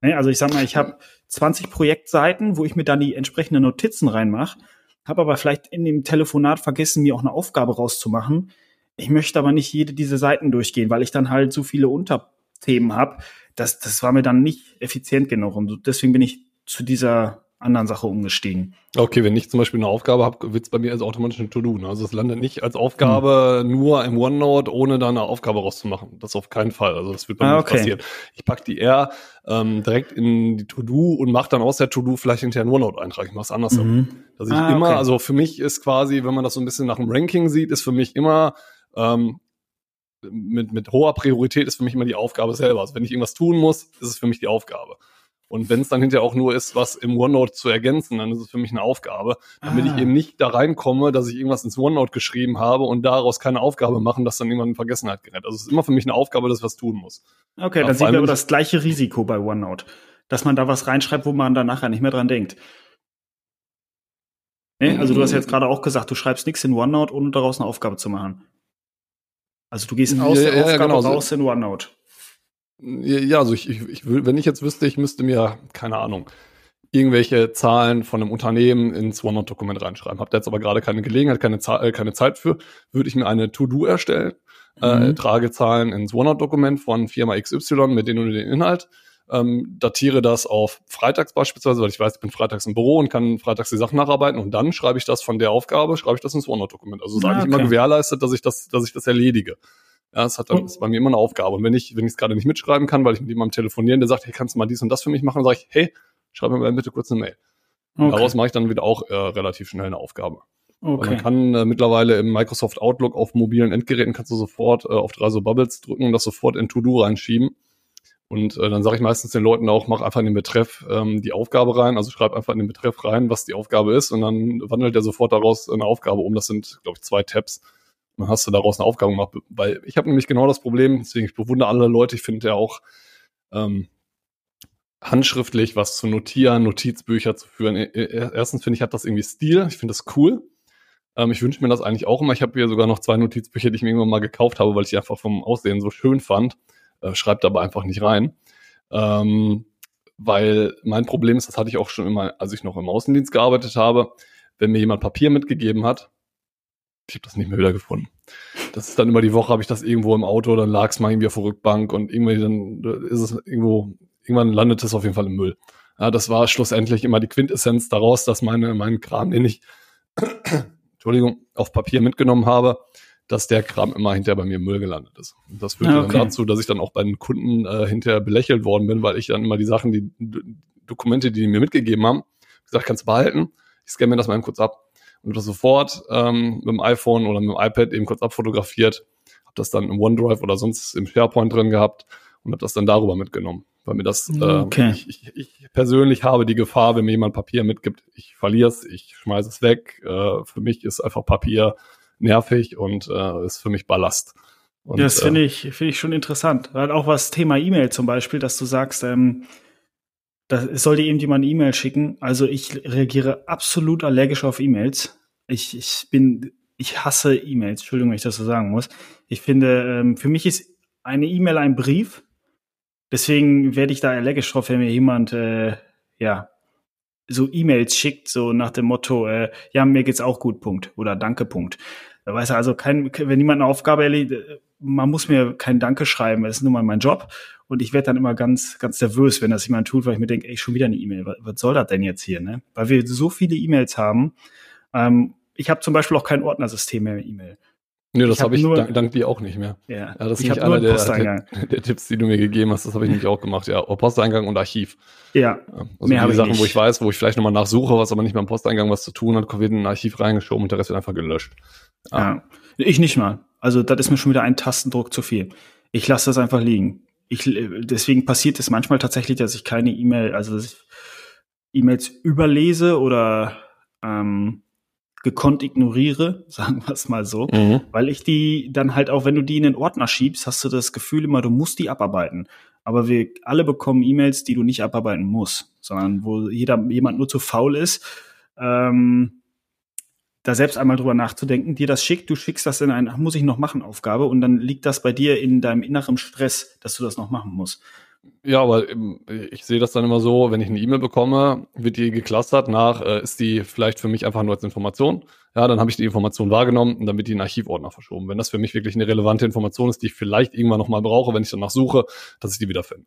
Speaker 1: Ne, also ich sag mal, ich habe 20 Projektseiten, wo ich mir dann die entsprechenden Notizen reinmache, habe aber vielleicht in dem Telefonat vergessen, mir auch eine Aufgabe rauszumachen. Ich möchte aber nicht jede diese Seiten durchgehen, weil ich dann halt so viele Unterthemen habe. Das, das war mir dann nicht effizient genug und deswegen bin ich zu dieser anderen Sache umgestiegen.
Speaker 2: Okay, wenn ich zum Beispiel eine Aufgabe habe, wird es bei mir als automatisch ein To-Do. Ne? Also es landet nicht als Aufgabe hm. nur im OneNote, ohne da eine Aufgabe rauszumachen. Das auf keinen Fall. Also das wird bei ah, mir okay. nicht passieren. Ich pack die eher ähm, direkt in die To-Do und mache dann aus der To-Do vielleicht hinterher einen OneNote-Eintrag. Ich mache es andersrum. Mhm. Dass ich ah, immer, okay. also für mich ist quasi, wenn man das so ein bisschen nach dem Ranking sieht, ist für mich immer ähm, mit, mit hoher Priorität ist für mich immer die Aufgabe selber. Also wenn ich irgendwas tun muss, ist es für mich die Aufgabe. Und wenn es dann hinterher auch nur ist, was im OneNote zu ergänzen, dann ist es für mich eine Aufgabe, damit ah. ich eben nicht da reinkomme, dass ich irgendwas ins OneNote geschrieben habe und daraus keine Aufgabe machen, das dann irgendwann in Vergessenheit gerät. Also es ist immer für mich eine Aufgabe, dass ich was tun muss.
Speaker 1: Okay, ja, dann sehen wir aber das gleiche Risiko bei OneNote, dass man da was reinschreibt, wo man dann nachher nicht mehr dran denkt. Nee? Also du hast jetzt gerade auch gesagt, du schreibst nichts in OneNote, ohne daraus eine Aufgabe zu machen. Also du gehst aus ja, der ja, Aufgabe genau. raus in OneNote.
Speaker 2: Ja, also ich, ich, ich, wenn ich jetzt wüsste, ich müsste mir, keine Ahnung, irgendwelche Zahlen von einem Unternehmen ins OneNote-Dokument reinschreiben. Habt ihr jetzt aber gerade keine Gelegenheit, keine, äh, keine Zeit für, würde ich mir eine To-Do erstellen, äh, mhm. äh, trage Zahlen ins OneNote-Dokument von Firma XY mit denen und den Inhalt, ähm, datiere das auf freitags beispielsweise, weil ich weiß, ich bin freitags im Büro und kann freitags die Sachen nacharbeiten und dann schreibe ich das von der Aufgabe, schreibe ich das ins OneNote-Dokument. Also sage ah, okay. ich immer gewährleistet, dass ich das, dass ich das erledige. Ja, es hat dann, ist bei mir immer eine Aufgabe. Und wenn ich, wenn ich es gerade nicht mitschreiben kann, weil ich mit jemandem telefonieren, der sagt, hey, kannst du mal dies und das für mich machen, sage ich, hey, schreib mir mal bitte kurz eine Mail. Okay. Daraus mache ich dann wieder auch äh, relativ schnell eine Aufgabe. Okay. Weil man kann äh, mittlerweile im Microsoft Outlook auf mobilen Endgeräten kannst du sofort äh, auf drei so Bubbles drücken und das sofort in To-Do reinschieben. Und äh, dann sage ich meistens den Leuten auch, mach einfach in den Betreff ähm, die Aufgabe rein, also schreib einfach in den Betreff rein, was die Aufgabe ist und dann wandelt er sofort daraus eine Aufgabe um. Das sind, glaube ich, zwei Tabs dann hast du daraus eine Aufgabe gemacht. Weil ich habe nämlich genau das Problem, deswegen ich bewundere alle Leute, ich finde ja auch ähm, handschriftlich was zu notieren, Notizbücher zu führen. E, e, erstens finde ich, hat das irgendwie Stil, ich finde das cool. Ähm, ich wünsche mir das eigentlich auch immer. Ich habe hier sogar noch zwei Notizbücher, die ich mir irgendwann mal gekauft habe, weil ich die einfach vom Aussehen so schön fand. Äh, schreibt aber einfach nicht rein. Ähm, weil mein Problem ist, das hatte ich auch schon immer, als ich noch im Außendienst gearbeitet habe, wenn mir jemand Papier mitgegeben hat, ich habe das nicht mehr wieder gefunden. Das ist dann immer die Woche, habe ich das irgendwo im Auto, dann lag es mal irgendwie auf der Rückbank und irgendwie dann ist es irgendwo, irgendwann landet es auf jeden Fall im Müll. Ja, das war schlussendlich immer die Quintessenz daraus, dass meine, mein Kram, den ich, (coughs) Entschuldigung, auf Papier mitgenommen habe, dass der Kram immer hinterher bei mir im Müll gelandet ist. Und das führte okay. dann dazu, dass ich dann auch bei den Kunden äh, hinterher belächelt worden bin, weil ich dann immer die Sachen, die Dokumente, die die mir mitgegeben haben, gesagt, kannst du behalten, ich scanne mir das mal eben kurz ab und das sofort ähm, mit dem iPhone oder mit dem iPad eben kurz abfotografiert, habe das dann im OneDrive oder sonst im SharePoint drin gehabt und habe das dann darüber mitgenommen. Weil mir das, äh, okay. ich, ich, ich persönlich habe die Gefahr, wenn mir jemand Papier mitgibt, ich verliere es, ich schmeiße es weg. Äh, für mich ist einfach Papier nervig und äh, ist für mich Ballast. Und,
Speaker 1: ja, das finde äh, ich, finde ich schon interessant. Weil auch was Thema E-Mail zum Beispiel, dass du sagst, ähm, da soll dir irgendjemand eine E-Mail schicken. Also ich reagiere absolut allergisch auf E-Mails. Ich, ich bin, ich hasse E-Mails. Entschuldigung, wenn ich das so sagen muss. Ich finde, ähm, für mich ist eine E-Mail ein Brief. Deswegen werde ich da allergisch drauf, wenn mir jemand, äh, ja, so E-Mails schickt, so nach dem Motto, äh, ja, mir geht's auch gut, Punkt. Oder Danke, Punkt. Da weiß er also kein, wenn jemand eine Aufgabe erledigt, äh, man muss mir kein Danke schreiben, das ist nun mal mein Job. Und ich werde dann immer ganz, ganz nervös, wenn das jemand tut, weil ich mir denke, ey, schon wieder eine E-Mail. Was, was soll das denn jetzt hier, ne? Weil wir so viele E-Mails haben. Ähm, ich habe zum Beispiel auch kein Ordnersystem mehr mit E-Mail.
Speaker 2: Nee, das
Speaker 1: Ich hab
Speaker 2: habe ich dank, dank dir auch nicht mehr.
Speaker 1: Ja,
Speaker 2: Ja, das ist
Speaker 1: ich
Speaker 2: nicht
Speaker 1: habe nur
Speaker 2: einer der,
Speaker 1: Posteingang.
Speaker 2: der, der Tipps, die du mir gegeben hast. Das habe ich nämlich auch gemacht. Ja, Posteingang und Archiv.
Speaker 1: Ja,
Speaker 2: Also
Speaker 1: Mehr
Speaker 2: die
Speaker 1: ich
Speaker 2: Sachen,
Speaker 1: nicht.
Speaker 2: wo ich weiß, wo ich vielleicht nochmal nachsuche, was aber nicht beim Posteingang was zu tun hat, wird in ein Archiv reingeschoben und der Rest wird einfach gelöscht.
Speaker 1: ja. Ich nicht mal. Also das ist mir schon wieder ein Tastendruck zu viel. Ich lasse das einfach liegen. Ich, deswegen passiert es manchmal tatsächlich, dass ich keine E-Mail, also dass ich E-Mails überlese oder ähm, gekonnt ignoriere, (laughs) sagen wir es mal so.
Speaker 2: Mhm.
Speaker 1: Weil ich die dann halt auch, wenn du die in den Ordner schiebst, hast du das Gefühl immer, du musst die abarbeiten. Aber wir alle bekommen E-Mails, die du nicht abarbeiten musst, sondern wo jeder, jemand nur zu faul ist, ähm, da selbst einmal drüber nachzudenken, dir das schickt, du schickst das in ein, muss ich noch machen, Aufgabe, und dann liegt das bei dir in deinem inneren Stress, dass du das noch machen musst.
Speaker 2: Ja, aber ähm, ich sehe das dann immer so, wenn ich eine E-Mail bekomme, wird die geclustert nach, äh, ist die vielleicht für mich einfach nur als Information. Ja, dann habe ich die Information wahrgenommen und dann wird die in den Archivordner verschoben. Wenn das für mich wirklich eine relevante Information ist, die ich vielleicht irgendwann nochmal brauche, wenn ich danach suche, dass ich die wiederfinde.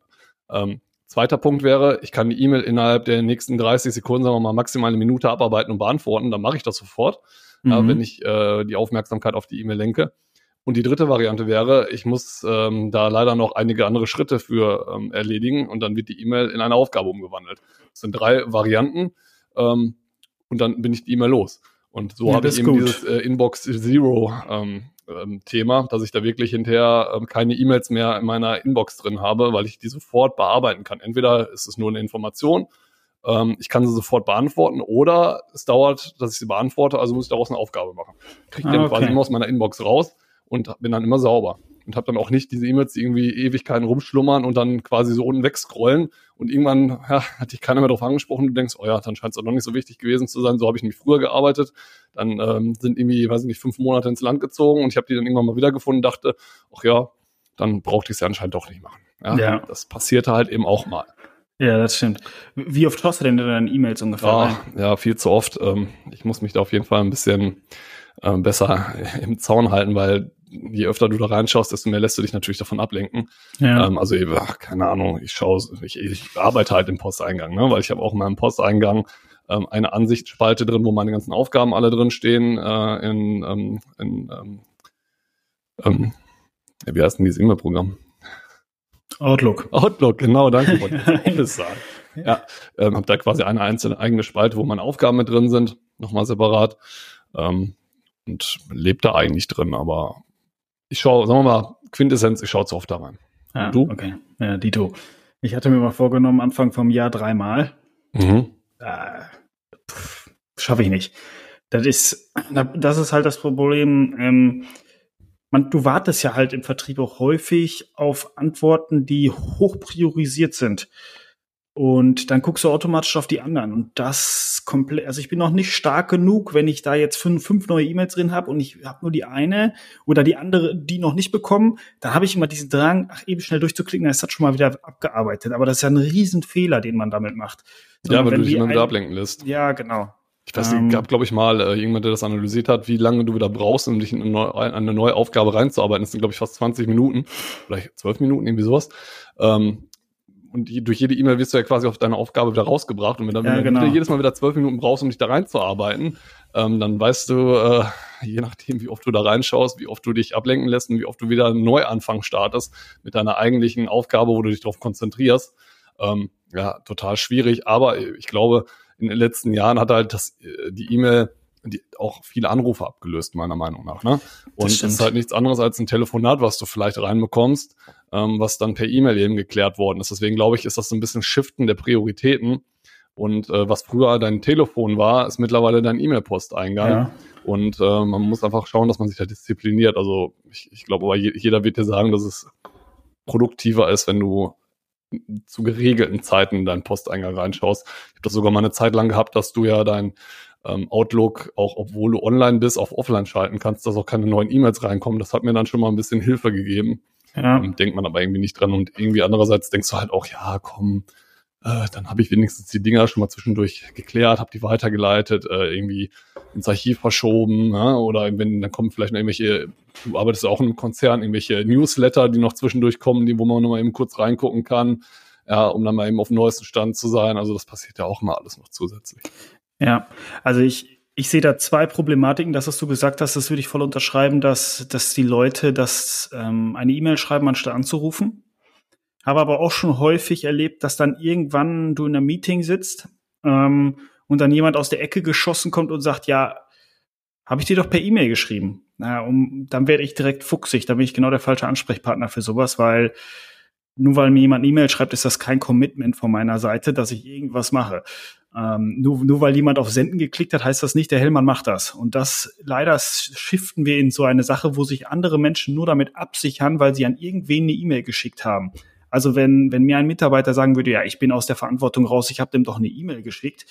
Speaker 2: Ähm, zweiter Punkt wäre, ich kann die E-Mail innerhalb der nächsten 30 Sekunden, sagen wir mal, maximal eine Minute abarbeiten und beantworten, dann mache ich das sofort,
Speaker 1: Mhm.
Speaker 2: wenn ich äh, die Aufmerksamkeit auf die E-Mail lenke. Und die dritte Variante wäre, ich muss ähm, da leider noch einige andere Schritte für ähm, erledigen und dann wird die E-Mail in eine Aufgabe umgewandelt. Das sind drei Varianten ähm, und dann bin ich die E-Mail los. Und so
Speaker 1: Ja,
Speaker 2: habe ich eben
Speaker 1: gut.
Speaker 2: dieses äh, Inbox Zero ähm, ähm, Thema, dass ich da wirklich hinterher ähm, keine E-Mails mehr in meiner Inbox drin habe, weil ich die sofort bearbeiten kann. Entweder ist es nur eine Information, ähm, ich kann sie sofort beantworten oder es dauert, dass ich sie beantworte, also muss ich daraus eine Aufgabe machen. Kriege
Speaker 1: Ah,
Speaker 2: dann
Speaker 1: okay.
Speaker 2: quasi immer aus meiner Inbox raus und bin dann immer sauber. Und habe dann auch nicht diese E-Mails, die irgendwie Ewigkeiten rumschlummern und dann quasi so unten wegscrollen. Und irgendwann ja, hat dich keiner mehr darauf angesprochen. Du denkst, oh ja, dann scheint es auch noch nicht so wichtig gewesen zu sein. So habe ich nämlich früher gearbeitet. Dann ähm, sind irgendwie, weiß ich nicht, fünf Monate ins Land gezogen und ich habe die dann irgendwann mal wiedergefunden und dachte, ach ja, dann brauchte ich es ja anscheinend doch nicht machen. Ja,
Speaker 1: Ja.
Speaker 2: Das passierte halt eben auch mal.
Speaker 1: Ja, das stimmt. Wie oft schaust du denn in deine E-Mails ungefähr
Speaker 2: Ja,
Speaker 1: rein?
Speaker 2: ja, viel zu oft. Ähm, ich muss mich da auf jeden Fall ein bisschen ähm, besser im Zaun halten, weil je öfter du da reinschaust, desto mehr lässt du dich natürlich davon ablenken.
Speaker 1: Ja.
Speaker 2: Ähm, also ach, keine Ahnung, ich schaue, ich, ich arbeite halt im Posteingang, ne? weil ich habe auch in meinem Posteingang ähm, eine Ansichtsspalte drin, wo meine ganzen Aufgaben alle drin stehen, äh, in, ähm, in ähm, ähm, wie heißt denn dieses E-Mail-Programm?
Speaker 1: Outlook.
Speaker 2: Outlook, genau, danke. Office (laughs) sagen. Ja, ähm, habe da quasi eine einzelne eigene Spalte, wo meine Aufgaben mit drin sind, nochmal separat. Ähm, und lebe da eigentlich drin, aber ich schaue, sagen wir mal, Quintessenz, ich schaue zu oft da rein.
Speaker 1: Ja,
Speaker 2: Du?
Speaker 1: Okay. Ja, Dito. Ich hatte mir mal vorgenommen, Anfang vom Jahr dreimal.
Speaker 2: Mhm.
Speaker 1: Äh, Schaffe ich nicht. Das ist, das ist halt das Problem. Ähm, man, du wartest ja halt im Vertrieb auch häufig auf Antworten, die hoch priorisiert sind. Und dann guckst du automatisch auf die anderen. Und das komplett, also ich bin noch nicht stark genug, wenn ich da jetzt fünf, fünf neue E-Mails drin habe und ich habe nur die eine oder die andere, die noch nicht bekommen, dann habe ich immer diesen Drang, ach, eben schnell durchzuklicken, dann ist das schon mal wieder abgearbeitet. Aber das ist ja ein Riesenfehler, den man damit macht.
Speaker 2: Ja,
Speaker 1: Sondern
Speaker 2: weil
Speaker 1: wenn
Speaker 2: du dich immer wieder ablenken lässt.
Speaker 1: Ja, genau.
Speaker 2: Ich weiß
Speaker 1: Ähm,
Speaker 2: gab, glaube ich, mal äh, jemand, der das analysiert hat, wie lange du wieder brauchst, um dich in eine neue, eine neue Aufgabe reinzuarbeiten. Das sind, glaube ich, fast 20 Minuten, vielleicht 12 Minuten, irgendwie sowas. Ähm, und die, durch jede E-Mail wirst du ja quasi auf deine Aufgabe wieder rausgebracht. Und wenn, dann,
Speaker 1: Ja,
Speaker 2: wenn
Speaker 1: genau.
Speaker 2: du jedes Mal wieder zwölf Minuten brauchst, um dich da reinzuarbeiten, ähm, dann weißt du, äh, je nachdem, wie oft du da reinschaust, wie oft du dich ablenken lässt und wie oft du wieder einen Neuanfang startest mit deiner eigentlichen Aufgabe, wo du dich darauf konzentrierst. Ähm, ja, total schwierig. Aber ich glaube, in den letzten Jahren hat halt das, äh, die E-Mail die auch viele Anrufe abgelöst, meiner Meinung nach. Ne? Und es
Speaker 1: stimmt.
Speaker 2: ist halt nichts anderes als ein Telefonat, was du vielleicht reinbekommst, ähm, was dann per E-Mail eben geklärt worden ist. Deswegen glaube ich, ist das so ein bisschen Shiften der Prioritäten. Und äh, was früher dein Telefon war, ist mittlerweile dein E-Mail-Posteingang.
Speaker 1: Ja.
Speaker 2: Und äh, man muss einfach schauen, dass man sich da diszipliniert. Also ich, ich glaube, aber je, jeder wird dir sagen, dass es produktiver ist, wenn du zu geregelten Zeiten in deinen Posteingang reinschaust. Ich habe das sogar mal eine Zeit lang gehabt, dass du ja dein ähm, Outlook, auch obwohl du online bist, auf Offline schalten kannst, dass auch keine neuen E-Mails reinkommen. Das hat mir dann schon mal ein bisschen Hilfe gegeben. Ja. Ähm, denkt man aber irgendwie nicht dran. Und irgendwie andererseits denkst du halt auch, ja, komm, äh, dann habe ich wenigstens die Dinger schon mal zwischendurch geklärt, habe die weitergeleitet, äh, irgendwie ins Archiv verschoben, ne? oder wenn dann kommen vielleicht noch irgendwelche, du arbeitest auch in einem Konzern, irgendwelche Newsletter, die noch zwischendurch kommen, die, wo man noch mal eben kurz reingucken kann, ja, um dann mal eben auf dem neuesten Stand zu sein. Also das passiert ja auch immer alles noch zusätzlich.
Speaker 1: Ja, also ich, ich sehe da zwei Problematiken. Das, was du gesagt hast, das würde ich voll unterschreiben, dass, dass die Leute das ähm, eine E-Mail schreiben, anstatt anzurufen. Habe aber auch schon häufig erlebt, dass dann irgendwann du in einem Meeting sitzt ähm, und dann jemand aus der Ecke geschossen kommt und sagt, ja, habe ich dir doch per E-Mail geschrieben. Na, um, dann werde ich direkt fuchsig. Da bin ich genau der falsche Ansprechpartner für sowas, weil nur weil mir jemand E-Mail schreibt, ist das kein Commitment von meiner Seite, dass ich irgendwas mache. Ähm, nur, nur weil jemand auf Senden geklickt hat, heißt das nicht, der Hellmann macht das. Und das leider shiften wir in so eine Sache, wo sich andere Menschen nur damit absichern, weil sie an irgendwen eine E-Mail geschickt haben. Also wenn, wenn mir ein Mitarbeiter sagen würde, ja, ich bin aus der Verantwortung raus, ich habe dem doch eine E-Mail geschickt,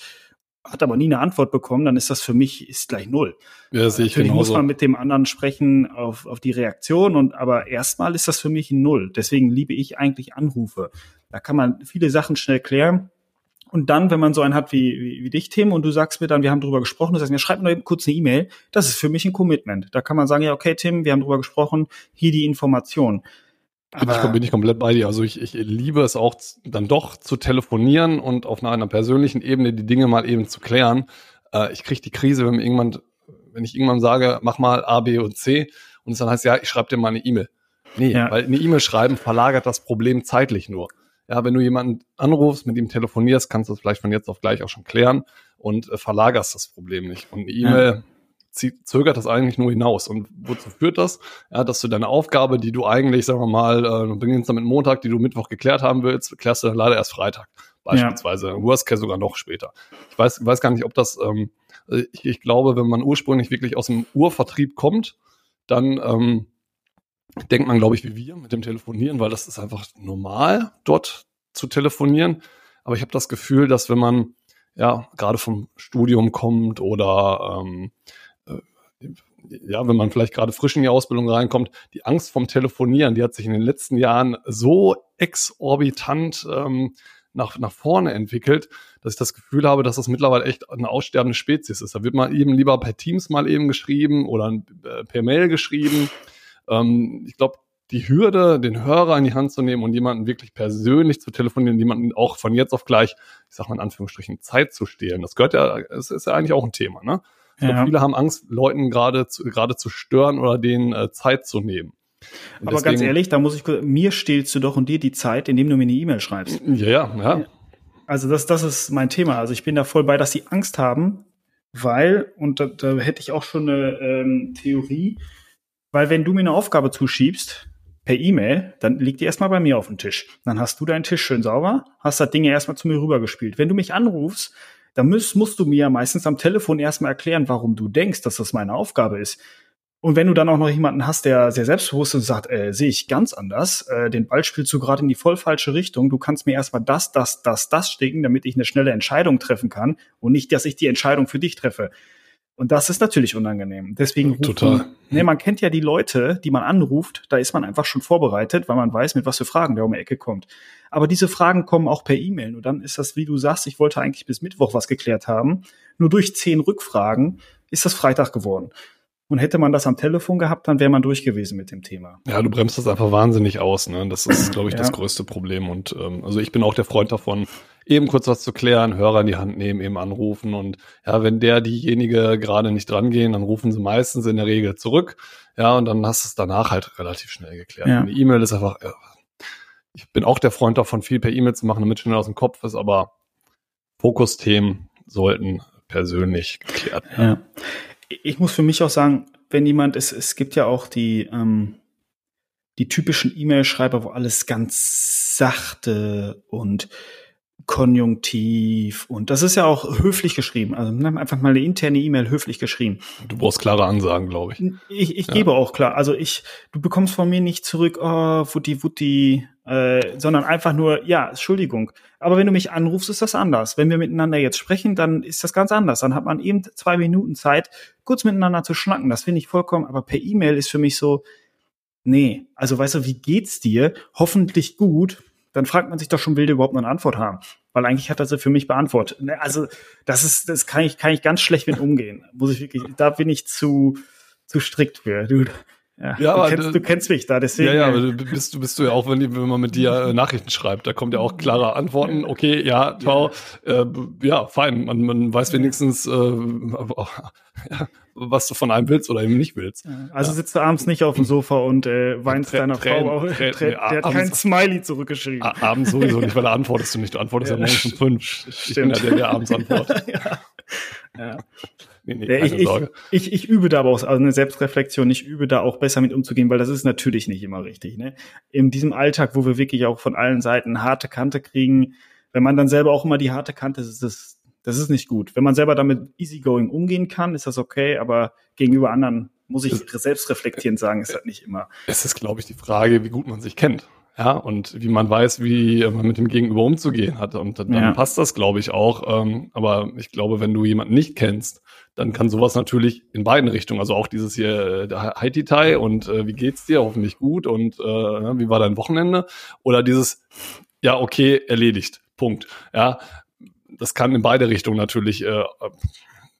Speaker 1: hat aber nie eine Antwort bekommen, dann ist das für mich ist gleich null.
Speaker 2: Ja, sehe ich
Speaker 1: Natürlich
Speaker 2: genauso.
Speaker 1: muss man mit dem anderen sprechen auf, auf die Reaktion und aber erstmal ist das für mich ein Null. Deswegen liebe ich eigentlich Anrufe. Da kann man viele Sachen schnell klären. Und dann, wenn man so einen hat wie, wie, wie dich, Tim, und du sagst mir dann, wir haben drüber gesprochen, du sagst mir, schreib mir kurz eine E-Mail, das ist für mich ein Commitment. Da kann man sagen, ja, okay, Tim, wir haben drüber gesprochen, hier die Information.
Speaker 2: Bin ich, bin ich komplett bei dir. Also ich, ich liebe es auch dann doch zu telefonieren und auf einer persönlichen Ebene die Dinge mal eben zu klären. Äh, ich kriege die Krise, wenn, irgendwann, wenn ich irgendwann sage, mach mal A, B und C und es dann heißt, ja, ich schreibe dir mal eine E-Mail. Nee, ja. weil eine E-Mail schreiben verlagert das Problem zeitlich nur. Ja, wenn du jemanden anrufst, mit ihm telefonierst, kannst du es vielleicht von jetzt auf gleich auch schon klären und äh, verlagerst das Problem nicht. Und eine E-Mail, ja zögert das eigentlich nur hinaus. Und wozu führt das? Ja, dass du deine Aufgabe, die du eigentlich, sagen wir mal, äh, du beginnst damit Montag, die du Mittwoch geklärt haben willst, klärst du dann leider erst Freitag. Beispielsweise. Ja. Worst Case sogar noch später. Ich weiß, weiß gar nicht, ob das, ähm, ich, ich glaube, wenn man ursprünglich wirklich aus dem Urvertrieb kommt, dann ähm, denkt man, glaube ich, wie wir mit dem Telefonieren, weil das ist einfach normal, dort zu telefonieren. Aber ich habe das Gefühl, dass wenn man ja gerade vom Studium kommt oder ähm, ja, wenn man vielleicht gerade frisch in die Ausbildung reinkommt, die Angst vom Telefonieren, die hat sich in den letzten Jahren so exorbitant ähm, nach, nach vorne entwickelt, dass ich das Gefühl habe, dass das mittlerweile echt eine aussterbende Spezies ist. Da wird man eben lieber per Teams mal eben geschrieben oder äh, per Mail geschrieben. Ähm, ich glaube, die Hürde, den Hörer in die Hand zu nehmen und jemanden wirklich persönlich zu telefonieren, jemanden auch von jetzt auf gleich, ich sag mal in Anführungsstrichen, Zeit zu stehlen, das gehört ja, es ist ja eigentlich auch ein Thema, ne? Ich ja. glaube, viele haben Angst, Leuten gerade zu, gerade zu stören oder denen äh, Zeit zu nehmen.
Speaker 1: Und Aber deswegen, ganz ehrlich, da muss ich, mir stehlst du doch und dir die Zeit, indem du mir eine E-Mail schreibst.
Speaker 2: Ja, ja, ja.
Speaker 1: Also das, das ist mein Thema. Also ich bin da voll bei, dass sie Angst haben, weil, und da, da hätte ich auch schon eine ähm, Theorie, weil wenn du mir eine Aufgabe zuschiebst, per E-Mail, dann liegt die erstmal bei mir auf dem Tisch. Dann hast du deinen Tisch schön sauber, hast das Ding ja erstmal zu mir rübergespielt. Wenn du mich anrufst, da musst, musst du mir ja meistens am Telefon erstmal erklären, warum du denkst, dass das meine Aufgabe ist. Und wenn du dann auch noch jemanden hast, der sehr selbstbewusst ist und sagt, äh, sehe ich ganz anders, äh, den Ball spielst du gerade in die voll falsche Richtung, du kannst mir erstmal das, das, das, das stecken, damit ich eine schnelle Entscheidung treffen kann und nicht, dass ich die Entscheidung für dich treffe. Und das ist natürlich unangenehm. Deswegen rufen,
Speaker 2: Total.
Speaker 1: Ne, man kennt ja die Leute, die man anruft, da ist man einfach schon vorbereitet, weil man weiß, mit was für Fragen der um die Ecke kommt. Aber diese Fragen kommen auch per E-Mail. Und dann ist das, wie du sagst, ich wollte eigentlich bis Mittwoch was geklärt haben. Nur durch zehn Rückfragen ist das Freitag geworden. Und hätte man das am Telefon gehabt, dann wäre man durch gewesen mit dem Thema.
Speaker 2: Ja, du bremst das einfach wahnsinnig aus. Ne? Das ist, glaube ich, ja. das größte Problem. Und ähm, also ich bin auch der Freund davon, eben kurz was zu klären, Hörer in die Hand nehmen, eben anrufen. Und ja, wenn der diejenige gerade nicht dran gehen, dann rufen sie meistens in der Regel zurück. Ja, und dann hast du es danach halt relativ schnell geklärt. Ja. Eine E-Mail ist einfach, ja, ich bin auch der Freund davon, viel per E-Mail zu machen, damit schnell aus dem Kopf ist, aber Fokusthemen sollten persönlich geklärt werden. Ja
Speaker 1: ich muss für mich auch sagen, wenn jemand, es, es gibt ja auch die, ähm, die typischen E-Mail-Schreiber, wo alles ganz sachte und Konjunktiv und das ist ja auch höflich geschrieben. Also ne, einfach mal eine interne E-Mail höflich geschrieben.
Speaker 2: Du brauchst klare Ansagen, glaube ich.
Speaker 1: Ich, ich ja. gebe auch klar. Also ich, du bekommst von mir nicht zurück, oh, Wutti, Wutti, äh, sondern einfach nur, ja, Entschuldigung. Aber wenn du mich anrufst, ist das anders. Wenn wir miteinander jetzt sprechen, dann ist das ganz anders. Dann hat man eben zwei Minuten Zeit, kurz miteinander zu schnacken. Das finde ich vollkommen. Aber per E-Mail ist für mich so, nee. Also weißt du, wie geht's dir? Hoffentlich gut dann fragt man sich doch schon, will der überhaupt noch eine Antwort haben? Weil eigentlich hat er sie für mich beantwortet. Ne, also, das ist, das kann ich, kann ich ganz schlecht mit umgehen. Muss ich wirklich, da bin ich zu, zu strikt für. Du, ja, ja, du, kennst, du kennst mich da, deswegen.
Speaker 2: Ja, ja, aber du bist, du bist du ja auch, wenn, wenn man mit dir äh, Nachrichten schreibt, da kommt ja auch klare Antworten. Okay, ja, tau, ja, äh, ja fein, man, man weiß wenigstens, äh, ja, was du von einem willst oder eben nicht willst.
Speaker 1: Also ja. sitzt du abends nicht auf dem Sofa und äh, weinst Trä deiner Tränen, Frau auch. Trä Trä der hat kein Smiley zurückgeschrieben.
Speaker 2: Abends sowieso nicht, weil da (laughs) antwortest du nicht. Du antwortest ja, ja morgens um fünf. Stimmt. Ich bin ja der, der abends (laughs) antwortet. ja.
Speaker 1: Nee, nee, ich, ich, ich, ich, übe da aber auch, also eine Selbstreflexion, ich übe da auch besser mit umzugehen, weil das ist natürlich nicht immer richtig. Ne? In diesem Alltag, wo wir wirklich auch von allen Seiten harte Kante kriegen, wenn man dann selber auch immer die harte Kante, das ist, das ist nicht gut. Wenn man selber damit easygoing umgehen kann, ist das okay, aber gegenüber anderen muss ich selbstreflektierend sagen, ist das nicht immer.
Speaker 2: Es ist, glaube ich, die Frage, wie gut man sich kennt. Ja, und wie man weiß, wie man mit dem Gegenüber umzugehen hat. Und dann ja. passt das, glaube ich, auch. Ähm, aber ich glaube, wenn du jemanden nicht kennst, dann kann sowas natürlich in beiden Richtungen, also auch dieses hier äh, Haiti-Tai und äh, wie geht's dir? Hoffentlich gut und äh, wie war dein Wochenende? Oder dieses, ja, okay, erledigt. Punkt. Ja, das kann in beide Richtungen natürlich äh,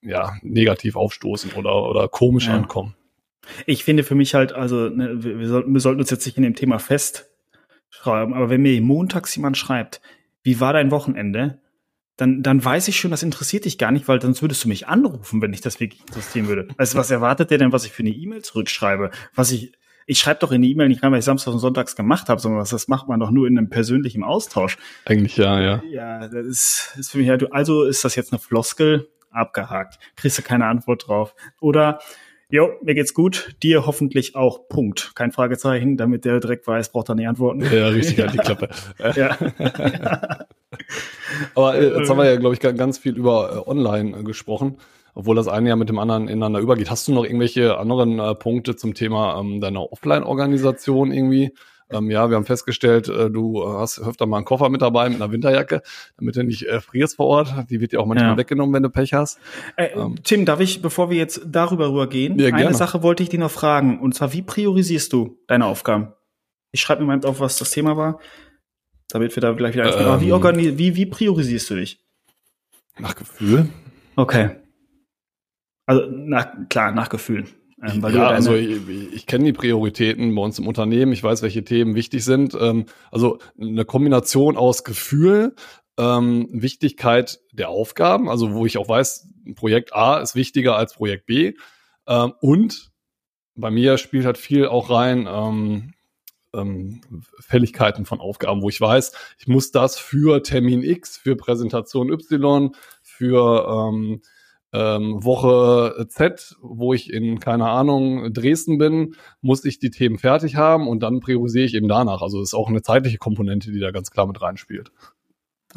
Speaker 2: ja, negativ aufstoßen oder, oder komisch ja. ankommen.
Speaker 1: Ich finde für mich halt, also ne, wir, sollten, wir sollten uns jetzt nicht in dem Thema festschreiben, aber wenn mir montags jemand schreibt, wie war dein Wochenende, dann, dann weiß ich schon, das interessiert dich gar nicht, weil sonst würdest du mich anrufen, wenn ich das wirklich interessieren würde. Also was erwartet der denn, was ich für eine E-Mail zurückschreibe? Was ich, ich schreibe doch in die E-Mail nicht rein, weil ich Samstag und Sonntags gemacht habe, sondern das macht man doch nur in einem persönlichen Austausch.
Speaker 2: Eigentlich ja, ja.
Speaker 1: Ja, das ist, ist für mich halt, also ist das jetzt eine Floskel, abgehakt. Kriegst du keine Antwort drauf. Oder, jo, mir geht's gut, dir hoffentlich auch, Punkt. Kein Fragezeichen, damit der direkt weiß, braucht er nicht antworten.
Speaker 2: Ja, richtig, halt die (laughs) Klappe. ja. (laughs) Aber äh, jetzt haben wir ja, glaube ich, ganz viel über äh, Online äh, gesprochen obwohl das eine ja mit dem anderen ineinander übergeht. Hast du noch irgendwelche anderen äh, Punkte zum Thema ähm, deiner Offline-Organisation irgendwie? Ähm, ja, wir haben festgestellt, äh, du hast öfter mal einen Koffer mit dabei mit einer Winterjacke, damit du nicht äh, frierst vor Ort. Die wird dir auch manchmal ja. weggenommen, wenn du Pech hast.
Speaker 1: Äh, ähm, Tim, darf ich, bevor wir jetzt darüber rübergehen, ja, eine Sache wollte ich dir noch fragen. Und zwar, wie priorisierst du deine Aufgaben? Ich schreibe mir mal auf, was das Thema war, damit wir da gleich wieder ähm, wie, wie, wie priorisierst du dich?
Speaker 2: Nach Gefühl.
Speaker 1: Okay. Also nach, klar, nach Gefühl.
Speaker 2: Ähm, ja, also ich, ich kenne die Prioritäten bei uns im Unternehmen, ich weiß, welche Themen wichtig sind. Ähm, also eine Kombination aus Gefühl, ähm, Wichtigkeit der Aufgaben, also wo ich auch weiß, Projekt A ist wichtiger als Projekt B. Ähm, und bei mir spielt halt viel auch rein, ähm, ähm, Fälligkeiten von Aufgaben, wo ich weiß, ich muss das für Termin X, für Präsentation Y, für ähm, ähm, Woche Z, wo ich in, keine Ahnung, Dresden bin, muss ich die Themen fertig haben und dann priorisiere ich eben danach. Also ist auch eine zeitliche Komponente, die da ganz klar mit reinspielt.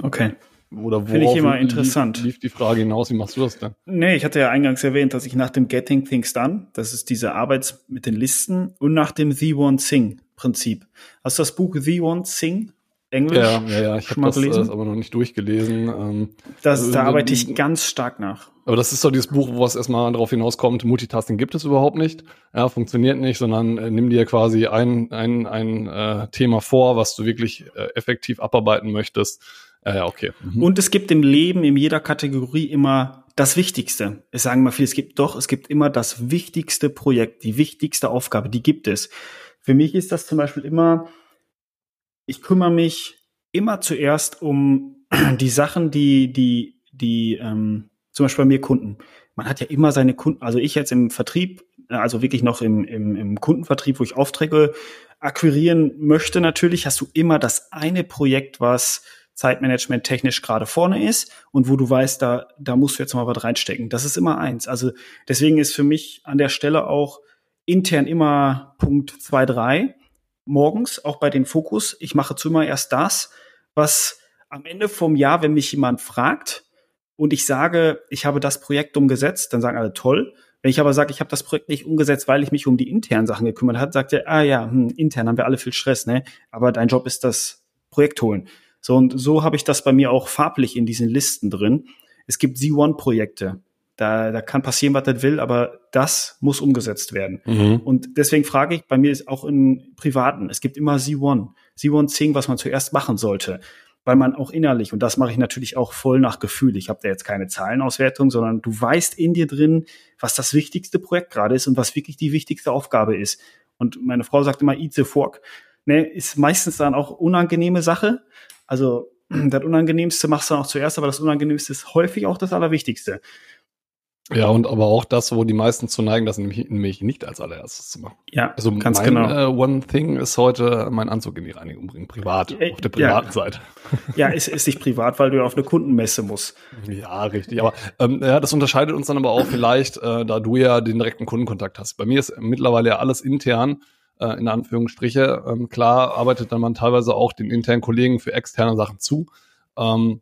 Speaker 1: Okay.
Speaker 2: Oder
Speaker 1: Finde ich immer interessant.
Speaker 2: Lief, lief die Frage hinaus, wie machst du das denn?
Speaker 1: Nee, ich hatte ja eingangs erwähnt, dass ich nach dem Getting Things Done, das ist diese Arbeit mit den Listen, und nach dem The One Thing Prinzip. Hast du das Buch The One Thing Englisch.
Speaker 2: Ja, ja, ja. ich habe das, das, aber noch nicht durchgelesen. Ähm,
Speaker 1: das, da äh, arbeite ich ganz stark nach.
Speaker 2: Aber das ist doch dieses Buch, wo es erstmal darauf hinauskommt, Multitasking gibt es überhaupt nicht, ja, funktioniert nicht, sondern äh, nimm dir quasi ein, ein, ein äh, Thema vor, was du wirklich äh, effektiv abarbeiten möchtest. Ja, ja, okay.
Speaker 1: Mhm. Und es gibt im Leben in jeder Kategorie immer das Wichtigste. Es sagen mal viele, es gibt doch, es gibt immer das wichtigste Projekt, die wichtigste Aufgabe, die gibt es. Für mich ist das zum Beispiel immer, ich kümmere mich immer zuerst um (clears throat) die Sachen, die, die, die, ähm, zum Beispiel bei mir Kunden. Man hat ja immer seine Kunden, also ich jetzt im Vertrieb, also wirklich noch im, im, im Kundenvertrieb, wo ich Aufträge akquirieren möchte, natürlich hast du immer das eine Projekt, was Zeitmanagement technisch gerade vorne ist und wo du weißt, da, da musst du jetzt mal was reinstecken. Das ist immer eins. Also deswegen ist für mich an der Stelle auch intern immer Punkt zwei drei morgens, auch bei den Fokus. Ich mache zu immer erst das, was am Ende vom Jahr, wenn mich jemand fragt und ich sage, ich habe das Projekt umgesetzt, dann sagen alle toll. Wenn ich aber sage, ich habe das Projekt nicht umgesetzt, weil ich mich um die internen Sachen gekümmert habe, sagt er, ah ja, hm, intern haben wir alle viel Stress, ne? Aber dein Job ist das Projekt holen. So und so habe ich das bei mir auch farblich in diesen Listen drin. Es gibt Z1-Projekte. Da, da kann passieren, was das will, aber das muss umgesetzt werden.
Speaker 2: Mhm.
Speaker 1: Und deswegen frage ich, bei mir ist auch in Privaten, es gibt immer Z1, Z1 Zing, was man zuerst machen sollte weil man auch innerlich, und das mache ich natürlich auch voll nach Gefühl, ich habe da jetzt keine Zahlenauswertung, sondern du weißt in dir drin, was das wichtigste Projekt gerade ist und was wirklich die wichtigste Aufgabe ist. Und meine Frau sagt immer, eat the fork. Ne, ist meistens dann auch unangenehme Sache. Also (clears throat) das Unangenehmste machst du dann auch zuerst, aber das Unangenehmste ist häufig auch das Allerwichtigste.
Speaker 2: Ja, und aber auch das, wo die meisten zu neigen, das nämlich, nämlich nicht als allererstes zu machen.
Speaker 1: Ja,
Speaker 2: Also
Speaker 1: ganz
Speaker 2: mein
Speaker 1: genau.
Speaker 2: äh, One Thing ist heute mein Anzug in die Reinigung bringen, privat,
Speaker 1: Äh,
Speaker 2: auf der
Speaker 1: ja.
Speaker 2: privaten Seite.
Speaker 1: Ja, ist, ist nicht privat, weil du ja auf eine Kundenmesse musst.
Speaker 2: Ja, richtig. Aber ähm, ja, das unterscheidet uns dann aber auch vielleicht, äh, da du ja den direkten Kundenkontakt hast. Bei mir ist mittlerweile ja alles intern, äh, in Anführungsstriche. Ähm, klar arbeitet dann man teilweise auch den internen Kollegen für externe Sachen zu. Ähm,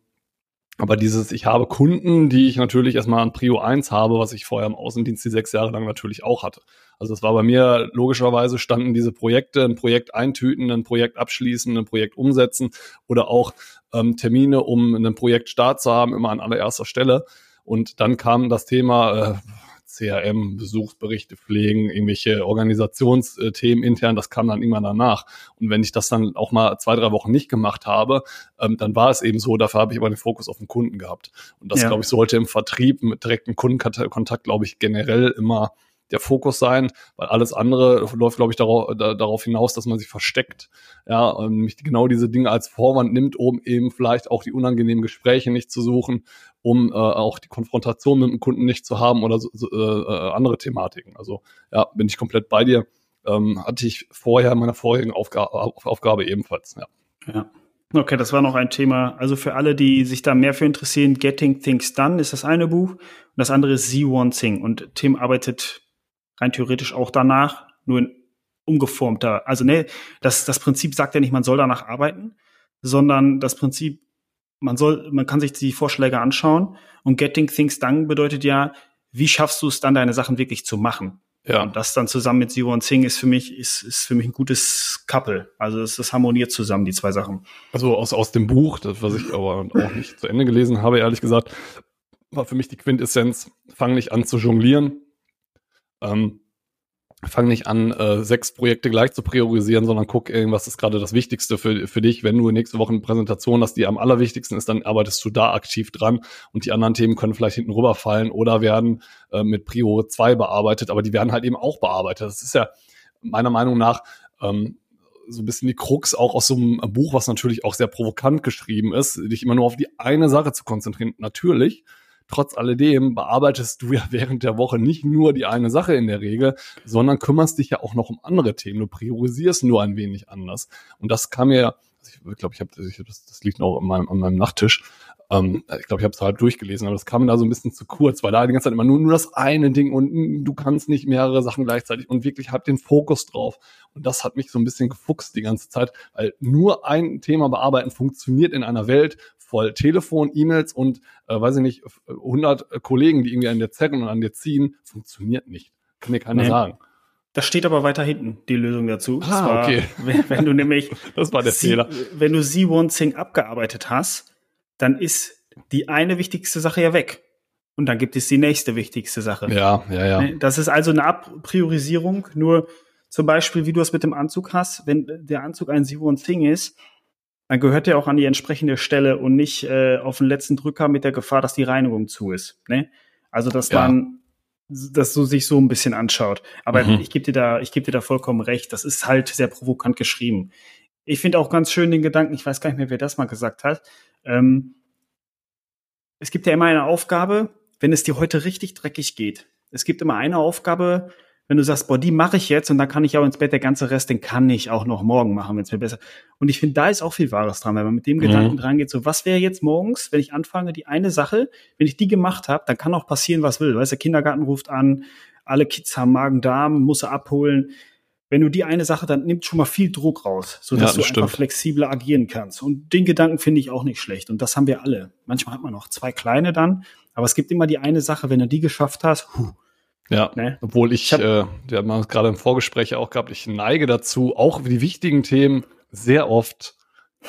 Speaker 2: aber dieses, ich habe Kunden, die ich natürlich erstmal an Prio 1 habe, was ich vorher im Außendienst die sechs Jahre lang natürlich auch hatte. Also es war bei mir logischerweise standen diese Projekte, ein Projekt eintüten, ein Projekt abschließen, ein Projekt umsetzen oder auch ähm, Termine, um einen Projektstart zu haben, immer an allererster Stelle. Und dann kam das Thema äh, CRM, Besuchsberichte pflegen, irgendwelche Organisationsthemen intern, das kam dann immer danach. Und wenn ich das dann auch mal zwei, drei Wochen nicht gemacht habe, ähm, dann war es eben so, dafür habe ich aber den Fokus auf den Kunden gehabt. Und das,
Speaker 1: Ja.
Speaker 2: glaube ich, sollte im Vertrieb mit direktem Kundenkontakt, glaube ich, generell immer der Fokus sein, weil alles andere läuft, glaube ich, darauf, da, darauf hinaus, dass man sich versteckt. Ja, und nämlich genau diese Dinge als Vorwand nimmt, um eben vielleicht auch die unangenehmen Gespräche nicht zu suchen, um äh, auch die Konfrontation mit dem Kunden nicht zu haben oder so, so, äh, andere Thematiken. Also ja, bin ich komplett bei dir. Ähm, hatte ich vorher in meiner vorigen Aufga Auf Aufgabe ebenfalls. Ja.
Speaker 1: Ja. Okay, das war noch ein Thema. Also für alle, die sich da mehr für interessieren, Getting Things Done ist das eine Buch und das andere ist Z1 Thing. Und Tim arbeitet rein theoretisch auch danach, nur in umgeformter. Also ne, das, das Prinzip sagt ja nicht, man soll danach arbeiten, sondern das Prinzip, man soll, man kann sich die Vorschläge anschauen und Getting Things Done bedeutet ja, wie schaffst du es dann, deine Sachen wirklich zu machen?
Speaker 2: Ja.
Speaker 1: Und das dann zusammen mit Zero und Sing ist für mich, ist, ist für mich ein gutes Couple. Also es, das harmoniert zusammen, die zwei Sachen.
Speaker 2: Also aus, aus dem Buch, das, was ich aber auch nicht zu Ende gelesen habe, ehrlich gesagt, war für mich die Quintessenz, fang nicht an zu jonglieren. Ähm, fang nicht an, äh, sechs Projekte gleich zu priorisieren, sondern guck, irgendwas ist gerade das Wichtigste für, für dich. Wenn du nächste Woche eine Präsentation hast, die am allerwichtigsten ist, dann arbeitest du da aktiv dran und die anderen Themen können vielleicht hinten rüberfallen oder werden äh, mit Prio 2 bearbeitet, aber die werden halt eben auch bearbeitet. Das ist ja meiner Meinung nach ähm, so ein bisschen die Krux auch aus so einem Buch, was natürlich auch sehr provokant geschrieben ist, dich immer nur auf die eine Sache zu konzentrieren. Natürlich, trotz alledem bearbeitest du ja (laughs) während der Woche nicht nur die eine Sache in der Regel, sondern kümmerst dich ja auch noch um andere Themen. Du priorisierst nur ein wenig anders. Und das kam mir, also ich glaube, ich habe das, das liegt noch an meinem, an meinem Nachttisch. Ähm, ich glaube, ich habe es halb durchgelesen, aber das kam mir da so ein bisschen zu kurz, weil da die ganze Zeit immer nur, nur das eine Ding und mm, du kannst nicht mehrere Sachen gleichzeitig und wirklich hab den Fokus drauf. Und das hat mich so ein bisschen gefuchst die ganze Zeit, weil nur ein Thema bearbeiten funktioniert in einer Welt voll Telefon, E-Mails und, äh, weiß ich nicht, 100 Kollegen, die irgendwie an dir zerren und an dir ziehen, funktioniert nicht. Kann dir keiner
Speaker 1: Nee.
Speaker 2: sagen.
Speaker 1: Das steht aber weiter hinten, die Lösung dazu.
Speaker 2: Ah,
Speaker 1: Das war,
Speaker 2: okay. (laughs)
Speaker 1: Wenn, wenn du nämlich (laughs)
Speaker 2: Das war der
Speaker 1: Sie-
Speaker 2: Fehler.
Speaker 1: Wenn du Z1 Zing abgearbeitet hast, dann ist die eine wichtigste Sache ja weg. Und dann gibt es die nächste wichtigste Sache.
Speaker 2: Ja, ja, ja.
Speaker 1: Das ist also eine Abpriorisierung. Nur zum Beispiel, wie du es mit dem Anzug hast, wenn der Anzug ein Z1 Thing ist, dann gehört der auch an die entsprechende Stelle und nicht äh, auf den letzten Drücker mit der Gefahr, dass die Reinigung zu ist. Ne? Also, dass
Speaker 2: Ja.
Speaker 1: man das so sich so ein bisschen anschaut. Aber
Speaker 2: Mhm.
Speaker 1: ich gebe dir da, ich gebe dir da vollkommen recht. Das ist halt sehr provokant geschrieben. Ich finde auch ganz schön den Gedanken, ich weiß gar nicht mehr, wer das mal gesagt hat. Ähm, es gibt ja immer eine Aufgabe, wenn es dir heute richtig dreckig geht. Es gibt immer eine Aufgabe, wenn du sagst, boah, die mache ich jetzt und dann kann ich auch ins Bett, der ganze Rest, den kann ich auch noch morgen machen, wenn es mir besser. Und ich finde, da ist auch viel Wahres dran, wenn man mit dem
Speaker 2: Mhm.
Speaker 1: Gedanken dran geht, so was wäre jetzt morgens, wenn ich anfange, die eine Sache, wenn ich die gemacht habe, dann kann auch passieren, was will. Weißt du, der Kindergarten ruft an, alle Kids haben Magen-Darm, muss er abholen. Wenn du die eine Sache, dann nimmt schon mal viel Druck raus, sodass
Speaker 2: Ja,
Speaker 1: du
Speaker 2: stimmt.
Speaker 1: einfach flexibler agieren kannst. Und den Gedanken finde ich auch nicht schlecht. Und das haben wir alle. Manchmal hat man noch zwei kleine dann, aber es gibt immer die eine Sache, wenn du die geschafft hast, huh,
Speaker 2: Ja,
Speaker 1: Ne?
Speaker 2: obwohl ich,
Speaker 1: Ich hab-
Speaker 2: äh, wir haben es gerade im Vorgespräch auch gehabt, ich neige dazu, auch die wichtigen Themen sehr oft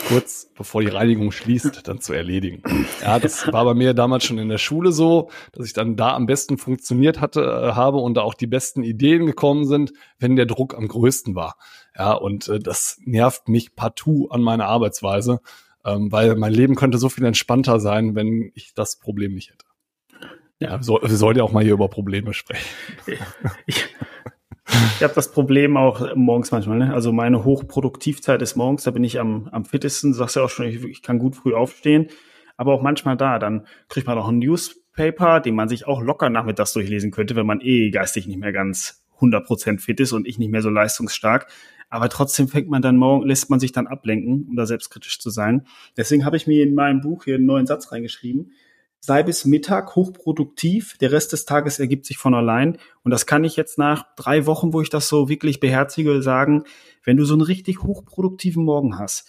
Speaker 2: kurz bevor die Reinigung schließt, dann zu erledigen. Ja, das war bei mir damals schon in der Schule so, dass ich dann da am besten funktioniert hatte, äh, habe und da auch die besten Ideen gekommen sind, wenn der Druck am größten war. Ja, und äh, das nervt mich partout an meiner Arbeitsweise, ähm, weil mein Leben könnte so viel entspannter sein, wenn ich das Problem nicht hätte. Ja, so, wir sollten ja auch mal hier über Probleme sprechen. (laughs)
Speaker 1: Ich, ich habe das Problem auch morgens manchmal. Ne? Also meine Hochproduktivzeit ist morgens, da bin ich am, am fittesten. Du sagst ja auch schon, ich, ich kann gut früh aufstehen. Aber auch manchmal da, dann kriegt man noch einen Newspaper, den man sich auch locker nachmittags durchlesen könnte, wenn man eh geistig nicht mehr ganz 100% fit ist und ich nicht mehr so leistungsstark. Aber trotzdem fängt man dann morgen, lässt man sich dann ablenken, um da selbstkritisch zu sein. Deswegen habe ich mir in meinem Buch hier einen neuen Satz reingeschrieben sei bis Mittag hochproduktiv, der Rest des Tages ergibt sich von allein. Und das kann ich jetzt nach drei Wochen, wo ich das so wirklich beherzige, sagen, wenn du so einen richtig hochproduktiven Morgen hast,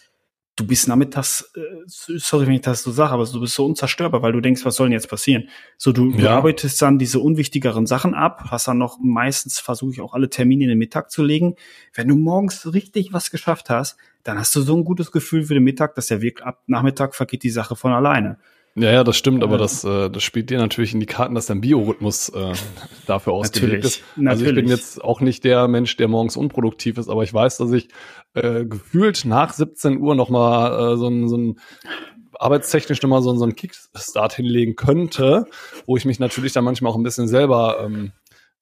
Speaker 1: du bist nachmittags, äh, sorry, wenn ich das so sage, aber du bist so unzerstörbar, weil du denkst, was soll denn jetzt passieren? So, du, du
Speaker 2: Ja.
Speaker 1: arbeitest dann diese unwichtigeren Sachen ab, hast dann noch meistens versuche ich auch alle Termine in den Mittag zu legen. Wenn du morgens richtig was geschafft hast, dann hast du so ein gutes Gefühl für den Mittag, dass der Weg ab Nachmittag vergeht die Sache von alleine.
Speaker 2: Ja, ja, das stimmt, aber das, äh, das spielt dir natürlich in die Karten, dass dein Biorhythmus äh, (laughs) dafür ausgelegt
Speaker 1: Natürlich,
Speaker 2: ist. Also ich bin jetzt auch nicht der Mensch, der morgens unproduktiv ist, aber ich weiß, dass ich äh, gefühlt nach 17 Uhr nochmal äh, so ein, so ein arbeitstechnisch nochmal so, so einen Kickstart hinlegen könnte, wo ich mich natürlich dann manchmal auch ein bisschen selber ähm,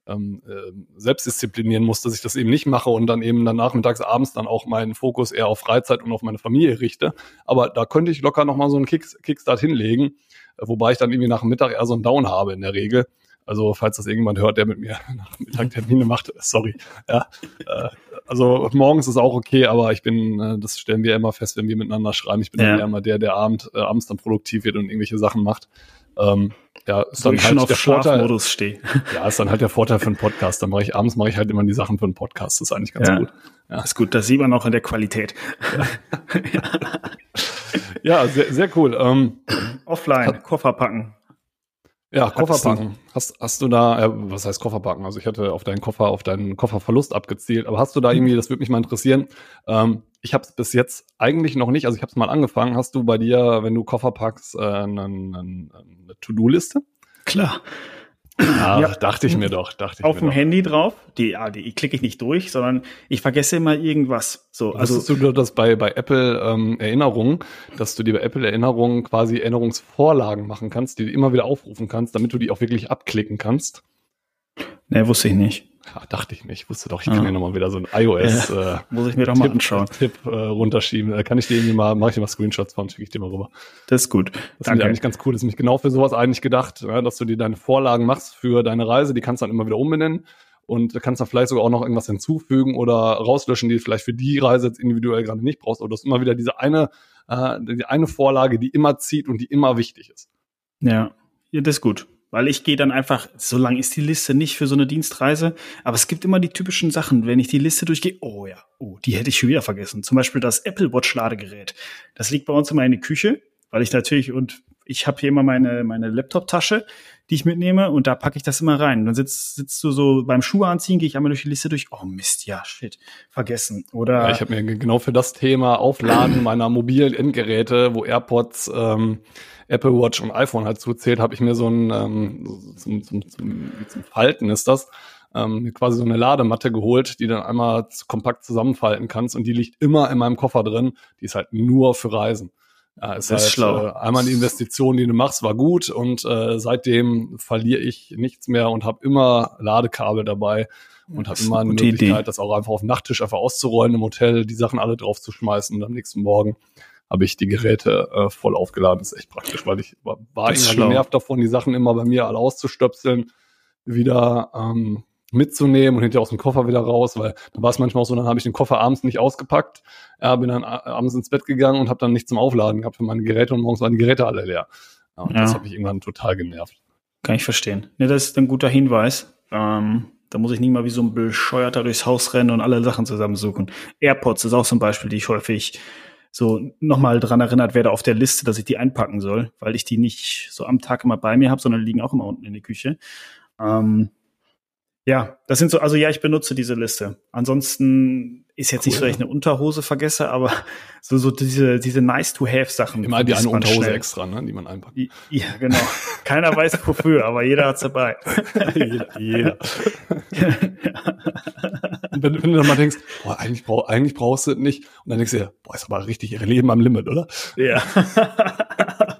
Speaker 2: ähm, äh, selbstdisziplinieren muss, dass ich das eben nicht mache und dann eben dann nachmittags, abends dann auch meinen Fokus eher auf Freizeit und auf meine Familie richte. Aber da könnte ich locker nochmal so einen Kick, Kickstart hinlegen, äh, wobei ich dann irgendwie nach dem Mittag eher so einen Down habe in der Regel. Also falls das irgendjemand hört, der mit mir (laughs) nach dem Mittag Termine macht, (laughs) sorry. Ja, äh, also morgens ist auch okay, aber ich bin, äh, das stellen wir immer fest, wenn wir miteinander schreiben. Ich bin
Speaker 1: Ja.
Speaker 2: immer der, der Abend, äh, abends dann produktiv wird und irgendwelche Sachen macht. Ähm, ja, ist dann halt
Speaker 1: auf
Speaker 2: der Vorteil.
Speaker 1: Schlafmodus stehe. (laughs)
Speaker 2: Ja, ist dann halt der Vorteil für einen Podcast. Dann mache ich abends mache ich halt immer die Sachen für einen Podcast. Das ist eigentlich ganz
Speaker 1: Ja.
Speaker 2: gut.
Speaker 1: Das ist gut, das sieht man auch in der Qualität.
Speaker 2: Ja, (laughs) sehr, sehr cool. Ähm,
Speaker 1: Offline, Koffer packen.
Speaker 2: Ja, Koffer packen. Hast, hast du da, äh, was heißt Koffer packen? Also ich hatte auf deinen Koffer, auf deinen Kofferverlust abgezielt. Aber hast du da irgendwie, das würde mich mal interessieren. Ähm, ich habe es bis jetzt eigentlich noch nicht. Also ich habe es mal angefangen. Hast du bei dir, wenn du Koffer packst, äh, eine, eine, eine To-Do-Liste?
Speaker 1: Klar.
Speaker 2: Ja,
Speaker 1: Ja.
Speaker 2: dachte ich mir doch. Dachte ich
Speaker 1: Auf dem
Speaker 2: doch.
Speaker 1: Handy drauf. Die, ja, die klicke ich nicht durch, sondern ich vergesse immer irgendwas. So,
Speaker 2: Also
Speaker 1: also
Speaker 2: du das bei, bei Apple ähm, Erinnerungen, dass du dir bei Apple Erinnerungen quasi Erinnerungsvorlagen machen kannst, die du immer wieder aufrufen kannst, damit du die auch wirklich abklicken kannst?
Speaker 1: ne, wusste ich nicht.
Speaker 2: Ja, dachte ich nicht. Ich wusste doch, ich
Speaker 1: Ah.
Speaker 2: kann dir nochmal wieder so ein iOS äh,
Speaker 1: Muss ich mir doch mal
Speaker 2: Tipp,
Speaker 1: anschauen.
Speaker 2: Tipp äh, runterschieben. Da kann ich dir irgendwie mal, mache ich dir mal Screenshots von, schicke ich dir mal rüber.
Speaker 1: Das ist gut.
Speaker 2: Das finde ich
Speaker 1: Danke.
Speaker 2: eigentlich ganz cool. Das ist nämlich genau für sowas eigentlich gedacht, ja, dass du dir deine Vorlagen machst für deine Reise, die kannst du dann immer wieder umbenennen und da kannst du vielleicht sogar auch noch irgendwas hinzufügen oder rauslöschen, die du vielleicht für die Reise jetzt individuell gerade nicht brauchst. Aber du hast immer wieder diese eine, äh, die eine Vorlage, die immer zieht und die immer wichtig ist.
Speaker 1: Ja, ja das ist gut. Weil ich gehe dann einfach, so lang ist die Liste nicht für so eine Dienstreise, aber es gibt immer die typischen Sachen, wenn ich die Liste durchgehe, oh ja, oh, die hätte ich schon wieder vergessen. Zum Beispiel das Apple Watch Ladegerät. Das liegt bei uns immer in der Küche, weil ich natürlich, und ich habe hier immer meine, meine Laptop-Tasche, die ich mitnehme und da packe ich das immer rein. Dann sitzt, sitzt du so beim Schuhe anziehen, gehe ich einmal durch die Liste durch, oh Mist, ja, shit, vergessen. Oder
Speaker 2: Ja, ich habe mir ge- genau für das Thema Aufladen meiner mobilen Endgeräte, wo AirPods, ähm, Apple Watch und iPhone halt zuzählt, habe ich mir so ein ähm, zum, zum, zum, zum Falten ist das, ähm, quasi so eine Ladematte geholt, die dann einmal kompakt zusammenfalten kannst und die liegt immer in meinem Koffer drin. Die ist halt nur für Reisen. Ja, ist
Speaker 1: Das ist
Speaker 2: halt,
Speaker 1: schlau.
Speaker 2: Äh, einmal die Investition, die du machst, war gut und äh, seitdem verliere ich nichts mehr und habe immer Ladekabel dabei und habe
Speaker 1: ist
Speaker 2: immer
Speaker 1: eine
Speaker 2: Möglichkeit,
Speaker 1: Idee.
Speaker 2: das auch einfach auf den Nachttisch einfach auszurollen im Hotel, die Sachen alle drauf zu schmeißen und am nächsten Morgen habe ich die Geräte äh, voll aufgeladen. Das ist echt praktisch, weil ich war, war
Speaker 1: ist schlau.
Speaker 2: genervt davon, die Sachen immer bei mir alle auszustöpseln, wieder ähm, mitzunehmen und hinterher aus dem Koffer wieder raus, weil da war es manchmal auch so, dann habe ich den Koffer abends nicht ausgepackt, ja, bin dann abends ins Bett gegangen und habe dann nichts zum Aufladen gehabt für meine Geräte und morgens waren die Geräte alle leer. Ja, und
Speaker 1: Ja.
Speaker 2: das hat mich irgendwann total genervt.
Speaker 1: Kann ich verstehen. Ne, das ist ein guter Hinweis. Ähm, Da muss ich nicht mal wie so ein Bescheuerter durchs Haus rennen und alle Sachen zusammensuchen. AirPods ist auch so ein Beispiel, die ich häufig so nochmal dran erinnert werde auf der Liste, dass ich die einpacken soll, weil ich die nicht so am Tag immer bei mir habe, sondern liegen auch immer unten in der Küche. Ähm, ja, das sind so, also ja, ich benutze diese Liste. Ansonsten ist jetzt cool. nicht so, dass ich eine Unterhose vergesse, aber so, so diese, diese nice-to-have-Sachen.
Speaker 2: Immer die eine Unterhose schnell. extra, ne, die man einpackt.
Speaker 1: Ja, genau. Keiner weiß wofür, aber jeder hat's dabei.
Speaker 2: jeder. (laughs) jeder. und wenn, wenn, du dann mal denkst, boah, eigentlich, brauch, eigentlich brauchst du es nicht, und dann denkst du dir, boah, ist aber richtig ihre Leben am Limit, oder?
Speaker 1: Ja. (laughs)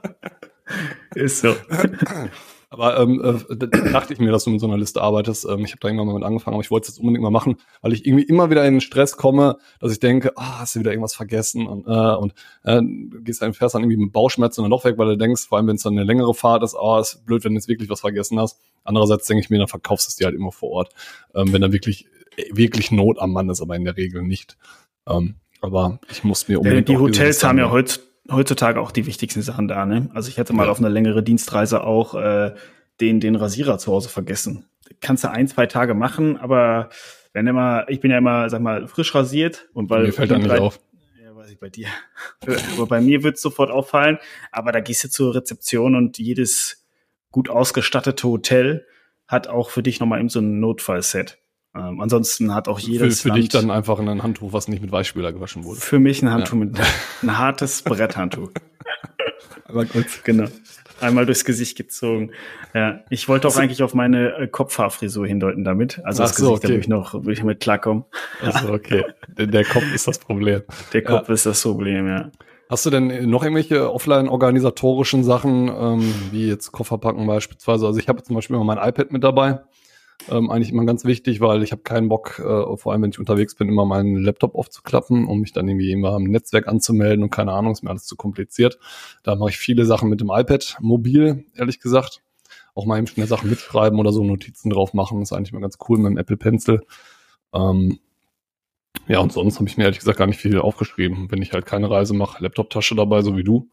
Speaker 1: ist so. (laughs)
Speaker 2: Aber ähm, äh, dachte ich mir, dass du mit so einer Liste arbeitest. Ähm, ich habe da irgendwann mal mit angefangen, aber ich wollte es jetzt unbedingt mal machen, weil ich irgendwie immer wieder in den Stress komme, dass ich denke, ah, hast du wieder irgendwas vergessen und, äh, und äh, gehst dann fährst dann irgendwie mit Bauchschmerzen dann doch weg, weil du denkst, vor allem wenn es dann eine längere Fahrt ist, ah, ist blöd, wenn du jetzt wirklich was vergessen hast. Andererseits denke ich mir, dann verkaufst du es dir halt immer vor Ort, ähm, wenn da wirklich wirklich Not am Mann ist, aber in der Regel nicht. Ähm, aber ich muss mir
Speaker 1: unbedingt. Die Hotels haben ja heute heutzutage auch die wichtigsten Sachen da, ne? Also ich hätte mal ja. auf eine längere Dienstreise auch äh, den, den Rasierer zu Hause vergessen. Kannst du ein, zwei Tage machen, aber wenn immer, ich bin ja immer, sag mal, frisch rasiert und weil.
Speaker 2: Mir fällt dann nicht auf.
Speaker 1: Ja, weiß ich bei dir. (laughs) aber bei mir wird es sofort auffallen, aber da gehst du zur Rezeption und jedes gut ausgestattete Hotel hat auch für dich nochmal eben so ein Notfallset. Ähm, ansonsten hat auch jedes
Speaker 2: Für, für dich dann einfach ein Handtuch, was nicht mit Weichspüler gewaschen wurde.
Speaker 1: Für mich ein Handtuch ja. mit ein hartes Bretthandtuch. (laughs)
Speaker 2: Aber kurz.
Speaker 1: Genau. Einmal durchs Gesicht gezogen. Ja, ich wollte auch also, eigentlich auf meine äh, Kopfhaarfrisur hindeuten damit. Also
Speaker 2: das Gesicht,
Speaker 1: okay. da ich noch, will ich damit klarkommen.
Speaker 2: Also okay. (laughs) der, der Kopf ist das Problem.
Speaker 1: Der Kopf ja. ist das Problem, ja.
Speaker 2: Hast du denn noch irgendwelche offline-organisatorischen Sachen, ähm, wie jetzt Kofferpacken beispielsweise? Also ich habe zum Beispiel immer mein iPad mit dabei ähm, eigentlich immer ganz wichtig, weil ich habe keinen Bock, äh, vor allem wenn ich unterwegs bin, immer meinen Laptop aufzuklappen, um mich dann irgendwie immer im Netzwerk anzumelden und keine Ahnung, ist mir alles zu kompliziert. Da mache ich viele Sachen mit dem iPad mobil, ehrlich gesagt. Auch mal eben schnell Sachen mitschreiben oder so Notizen drauf machen, ist eigentlich mal ganz cool mit dem Apple Pencil. Ähm, ja, und sonst habe ich mir ehrlich gesagt gar nicht viel aufgeschrieben. Wenn ich halt keine Reise mache, Laptoptasche dabei, so wie du.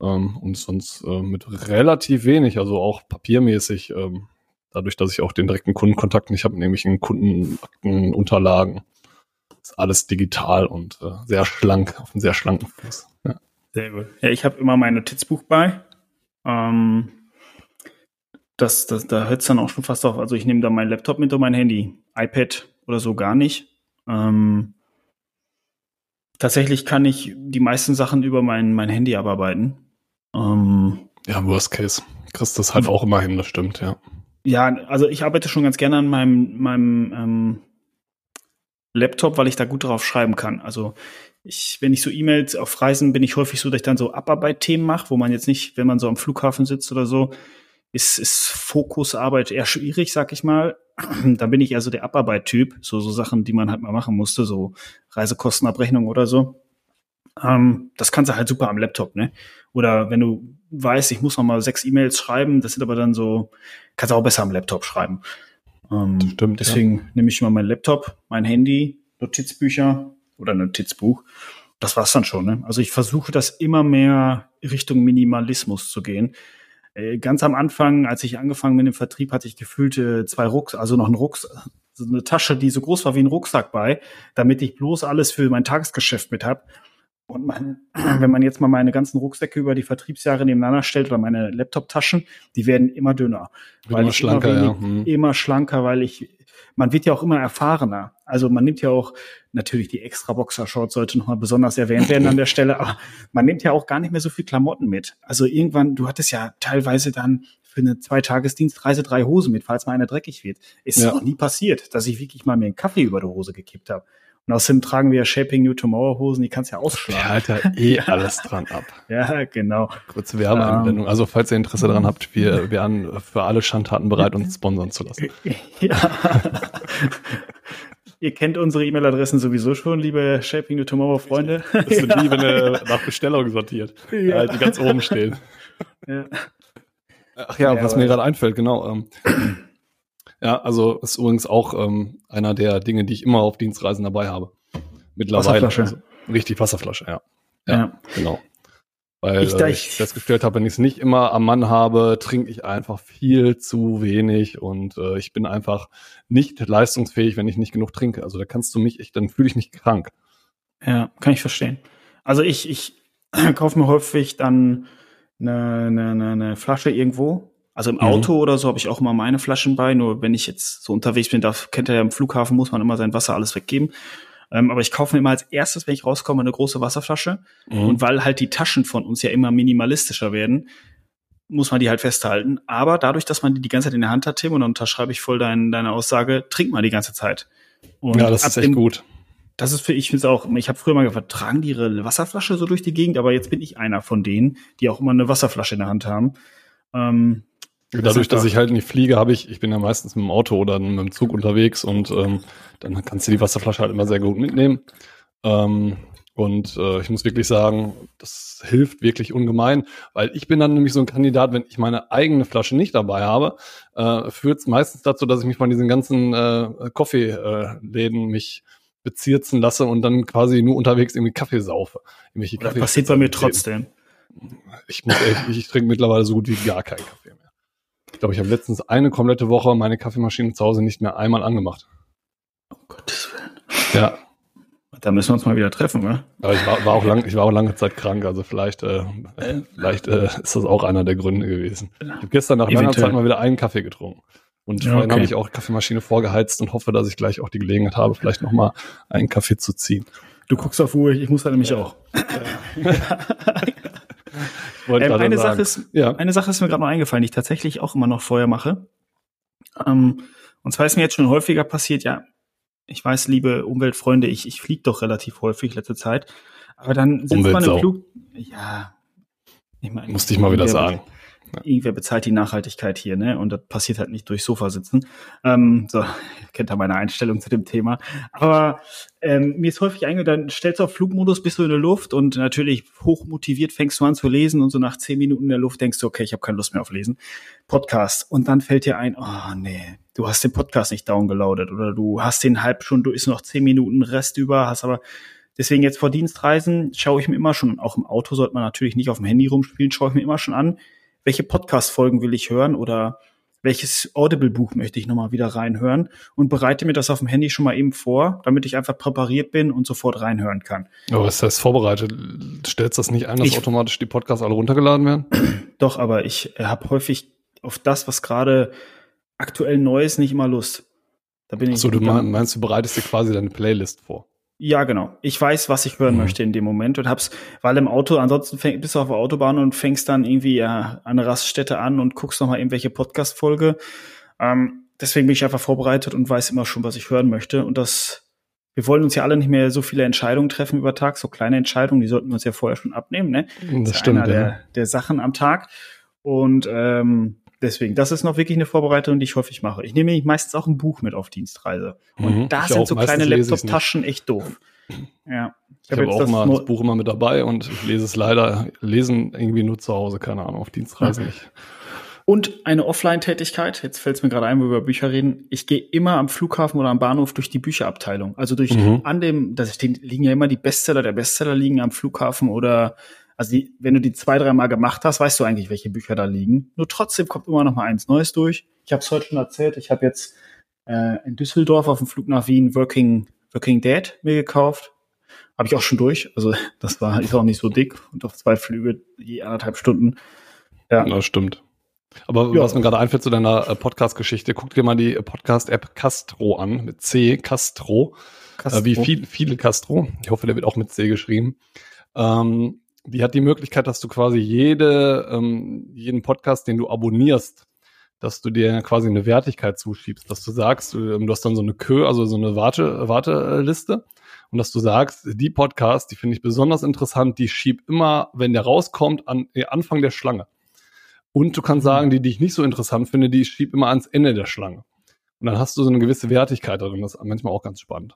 Speaker 2: Ähm, und sonst äh, mit relativ wenig, also auch papiermäßig, ähm, dadurch, dass ich auch den direkten Kundenkontakt nicht habe, nämlich in Kundenakten, Unterlagen. Ist alles digital und äh, sehr schlank, auf einem sehr schlanken Fuß.
Speaker 1: Ja. Sehr gut. Ja, ich habe immer mein Notizbuch bei. Ähm, das, das, da hört es dann auch schon fast auf. Also ich nehme da meinen Laptop mit und mein Handy. iPad oder so gar nicht. Ähm, tatsächlich kann ich die meisten Sachen über mein, mein Handy abarbeiten.
Speaker 2: Ähm, ja, Worst Case. Kriegst das halt auch immer hin, das stimmt, ja.
Speaker 1: Ja, also ich arbeite schon ganz gerne an meinem, meinem ähm, Laptop, weil ich da gut drauf schreiben kann. Also ich, wenn ich so E-Mails auf Reisen bin ich häufig so, dass ich dann so Abarbeitthemen mache, wo man jetzt nicht, wenn man so am Flughafen sitzt oder so, ist, ist Fokusarbeit eher schwierig, sag ich mal. (clears throat) da bin ich eher so der Abarbeit-Typ, so, so Sachen, die man halt mal machen musste, so Reisekostenabrechnung oder so. Ähm, das kannst du halt super am Laptop, ne? Oder wenn du weißt, ich muss noch mal sechs E-Mails schreiben, das sind aber dann so, kannst du auch besser am Laptop schreiben. Ähm, stimmt. Deswegen ja. nehme ich mal meinen Laptop, mein Handy, Notizbücher oder Notizbuch. Das war's dann schon. Ne? Also ich versuche das immer mehr Richtung Minimalismus zu gehen. Äh, ganz am Anfang, als ich angefangen bin im Vertrieb, hatte ich gefühlt äh, zwei Rucks, also noch einen Rucks, so eine Tasche, die so groß war wie ein Rucksack bei, damit ich bloß alles für mein Tagesgeschäft mit hab. Und man, (clears throat) wenn man jetzt mal meine ganzen Rucksäcke über die Vertriebsjahre nebeneinander stellt oder meine Laptop-Taschen, die werden immer dünner.
Speaker 2: Wird weil immer schlanker, immer, wenig,
Speaker 1: ja. Hm. immer schlanker, weil ich, man wird ja auch immer erfahrener. Also man nimmt ja auch, natürlich die extra Boxershorts sollte nochmal besonders erwähnt werden an der Stelle, aber man nimmt ja auch gar nicht mehr so viel Klamotten mit. Also irgendwann, du hattest ja teilweise dann für eine Zweitagesdienstreise drei Hosen mit, falls mal eine dreckig wird. Ist ja. noch nie passiert, dass ich wirklich mal mir einen Kaffee über die Hose gekippt habe. Und außerdem tragen wir Shaping New Tomorrow Hosen, die kannst du ja ausschlagen.
Speaker 2: Der halt ja eh (laughs) alles dran ab.
Speaker 1: Ja, genau.
Speaker 2: Kurze Werbeanwendung. Um, also falls ihr Interesse daran habt, wir wären für alle Schandtaten bereit, uns sponsern zu lassen. (laughs) Ja.
Speaker 1: ihr kennt unsere E-Mail-Adressen sowieso schon, liebe Shaping New Tomorrow Freunde.
Speaker 2: Das sind die, wenn ihr (laughs) nach Bestellung sortiert, ja. die ganz oben stehen. Ja. Ach ja, ja was mir gerade einfällt, genau. Ähm, ja, also ist übrigens auch ähm, einer der Dinge, die ich immer auf Dienstreisen dabei habe. Mittlerweile. Wasserflasche. Also, richtig, Wasserflasche, ja. ja. Ja, genau. Weil
Speaker 1: Ich-
Speaker 2: äh,
Speaker 1: ich-
Speaker 2: festgestellt habe, wenn ich es nicht immer am Mann habe, trinke ich einfach viel zu wenig und äh, ich bin einfach nicht leistungsfähig, wenn ich nicht genug trinke. Also da kannst du mich echt, dann fühle ich mich krank.
Speaker 1: Ja, kann ich verstehen. Also ich, ich (clears throat) kaufe mir häufig dann eine, eine, eine Flasche irgendwo. Also im
Speaker 2: Mhm.
Speaker 1: Auto oder so habe ich auch immer meine Flaschen bei. Nur wenn ich jetzt so unterwegs bin, darf, kennt ihr ja im Flughafen, muss man immer sein Wasser alles weggeben. Ähm, aber ich kaufe mir immer als erstes, wenn ich rauskomme, eine große Wasserflasche.
Speaker 2: Mhm.
Speaker 1: Und weil halt die Taschen von uns ja immer minimalistischer werden, muss man die halt festhalten. Aber dadurch, dass man die die ganze Zeit in der Hand hat, Tim, und dann unterschreibe ich voll dein, deine Aussage, trink mal die ganze Zeit. Und
Speaker 2: ja, das ist echt
Speaker 1: dem-
Speaker 2: gut.
Speaker 1: das ist für ich finde es auch. Ich habe früher mal gefragt, tragen die ihre Wasserflasche so durch die Gegend, aber jetzt bin ich einer von denen, die auch immer eine Wasserflasche in der Hand haben. Ähm,
Speaker 2: Dadurch, dass ich halt nicht fliege, habe ich, ich bin ja meistens mit dem Auto oder mit dem Zug unterwegs und ähm, dann kannst du die Wasserflasche halt immer sehr gut mitnehmen. Ähm, und äh, ich muss wirklich sagen, das hilft wirklich ungemein, weil ich bin dann nämlich so ein Kandidat, wenn ich meine eigene Flasche nicht dabei habe, äh, führt es meistens dazu, dass ich mich von diesen ganzen äh, Kaffeeläden mich bezirzen lasse und dann quasi nur unterwegs irgendwie Kaffee saufe. Irgendwelche
Speaker 1: das
Speaker 2: Kaffee-
Speaker 1: passiert bei mir trotzdem.
Speaker 2: ich muss ehrlich, ich, trinke mittlerweile so gut wie gar keinen Kaffee glaube, ich habe letztens eine komplette Woche meine Kaffeemaschine zu Hause nicht mehr einmal angemacht.
Speaker 1: Um Gottes Willen.
Speaker 2: Ja,
Speaker 1: Da müssen wir uns mal wieder treffen, oder?
Speaker 2: aber ich war, war auch lang, ich war auch lange Zeit krank, also vielleicht, äh, vielleicht äh, ist das auch einer der Gründe gewesen. Ich habe gestern nach langer
Speaker 1: Eventuell.
Speaker 2: Zeit mal wieder einen Kaffee getrunken. Und
Speaker 1: Ja,
Speaker 2: vorhin
Speaker 1: okay.
Speaker 2: habe ich auch Kaffeemaschine vorgeheizt und hoffe, dass ich gleich auch die Gelegenheit habe, vielleicht noch mal einen Kaffee zu ziehen.
Speaker 1: Du guckst auf Uhr, ich muss da nämlich auch. (laughs) (laughs) (laughs)
Speaker 2: Ich wollte
Speaker 1: Ähm, eine,
Speaker 2: sagen.
Speaker 1: Sache ist,
Speaker 2: Ja.
Speaker 1: eine Sache ist mir gerade noch eingefallen, die ich tatsächlich auch immer noch vorher mache. Ähm, und zwar ist mir jetzt schon häufiger passiert, ja, ich weiß, liebe Umweltfreunde, ich, ich fliege doch relativ häufig letzte Zeit. Aber dann sitzt man im Flug. Ja. Ich meine,
Speaker 2: Musste ich mal wieder
Speaker 1: irgendwer-
Speaker 2: sagen.
Speaker 1: Irgendwer bezahlt die Nachhaltigkeit hier, ne? Und das passiert halt nicht durch Sofa sitzen. Ähm, so, (laughs) kennt ihr meine Einstellung zu dem Thema. Aber ähm, mir ist häufig einge, dann stellst du auf Flugmodus, bist du in der Luft und natürlich hochmotiviert fängst du an zu lesen und so nach zehn Minuten in der Luft denkst du, okay, ich habe keine Lust mehr auf Lesen. Podcast. Und dann fällt dir ein, oh nee, du hast den Podcast nicht downgeloadet oder du hast den halb schon, du ist noch zehn Minuten Rest über, hast aber Deswegen jetzt vor Dienstreisen schaue ich mir immer schon, auch im Auto sollte man natürlich nicht auf dem Handy rumspielen, schaue ich mir immer schon an, welche Podcast-Folgen will ich hören oder welches Audible-Buch möchte ich nochmal wieder reinhören und bereite mir das auf dem Handy schon mal eben vor, damit ich einfach präpariert bin und sofort reinhören kann.
Speaker 2: Aber was heißt vorbereitet? Stellst das nicht ein, dass
Speaker 1: Ich-
Speaker 2: automatisch die Podcasts alle runtergeladen werden? (clears throat)
Speaker 1: Doch, aber ich habe häufig auf das, was gerade aktuell neu ist, nicht immer Lust. Da bin ich.
Speaker 2: So, du meinst, du bereitest dir quasi deine Playlist vor.
Speaker 1: Ja, genau. Ich weiß, was ich hören
Speaker 2: Mhm.
Speaker 1: möchte in dem Moment und hab's, weil im Auto, ansonsten fäng, bist du auf der Autobahn und fängst dann irgendwie ja, an eine Raststätte an und guckst nochmal irgendwelche Podcast-Folge. Ähm, deswegen bin ich einfach vorbereitet und weiß immer schon, was ich hören möchte. Und das, wir wollen uns ja alle nicht mehr so viele Entscheidungen treffen über Tag, so kleine Entscheidungen, die sollten wir uns ja vorher schon abnehmen, ne?
Speaker 2: Das
Speaker 1: ist
Speaker 2: stimmt,
Speaker 1: einer
Speaker 2: ja.
Speaker 1: der, der Sachen am Tag. Und ähm, deswegen, das ist noch wirklich eine Vorbereitung, die ich häufig mache. Ich nehme nämlich meistens auch ein Buch mit auf Dienstreise. Und
Speaker 2: Mhm,
Speaker 1: da
Speaker 2: ich
Speaker 1: sind
Speaker 2: auch.
Speaker 1: so kleine Laptop-Taschen echt doof. Ja.
Speaker 2: Ich habe
Speaker 1: jetzt
Speaker 2: auch
Speaker 1: das
Speaker 2: mal das Buch immer mit dabei und ich lese es leider, lesen irgendwie nur zu Hause, keine Ahnung, auf Dienstreisen nicht.
Speaker 1: Und eine Offline-Tätigkeit, jetzt fällt es mir gerade ein, wo wir über Bücher reden. Ich gehe immer am Flughafen oder am Bahnhof durch die Bücherabteilung. Also durch
Speaker 2: Mhm.
Speaker 1: an dem, da liegen ja immer die Bestseller der Bestseller liegen am Flughafen oder also die, wenn du die zwei, dreimal gemacht hast, weißt du eigentlich, welche Bücher da liegen. Nur trotzdem kommt immer noch mal eins Neues durch. Ich habe es heute schon erzählt. Ich habe jetzt äh, in Düsseldorf auf dem Flug nach Wien Working Working Dead mir gekauft. Habe ich auch schon durch. Also (laughs) das war ist auch nicht so dick und auf zwei Flüge je anderthalb Stunden. Ja.
Speaker 2: Das stimmt. Aber
Speaker 1: Ja.
Speaker 2: was mir gerade einfällt zu deiner äh, Podcast-Geschichte, guck dir mal die äh, Podcast-App Castro an, mit C, Castro. Äh, wie viel, viele Castro. Ich hoffe, der wird auch mit C geschrieben. Ähm, die hat die Möglichkeit, dass du quasi jede, ähm, jeden Podcast, den du abonnierst, dass du dir quasi eine Wertigkeit zuschiebst, dass du sagst, du, ähm, du hast dann so eine Kö, also so eine Warte, Warteliste und dass du sagst, die Podcast, die finde ich besonders interessant, die schieb immer, wenn der rauskommt, an den Anfang der Schlange. Und du kannst sagen, die, die ich nicht so interessant finde, die schieb immer ans Ende der Schlange. Und dann hast du so eine gewisse Wertigkeit darin. Das ist manchmal auch ganz spannend.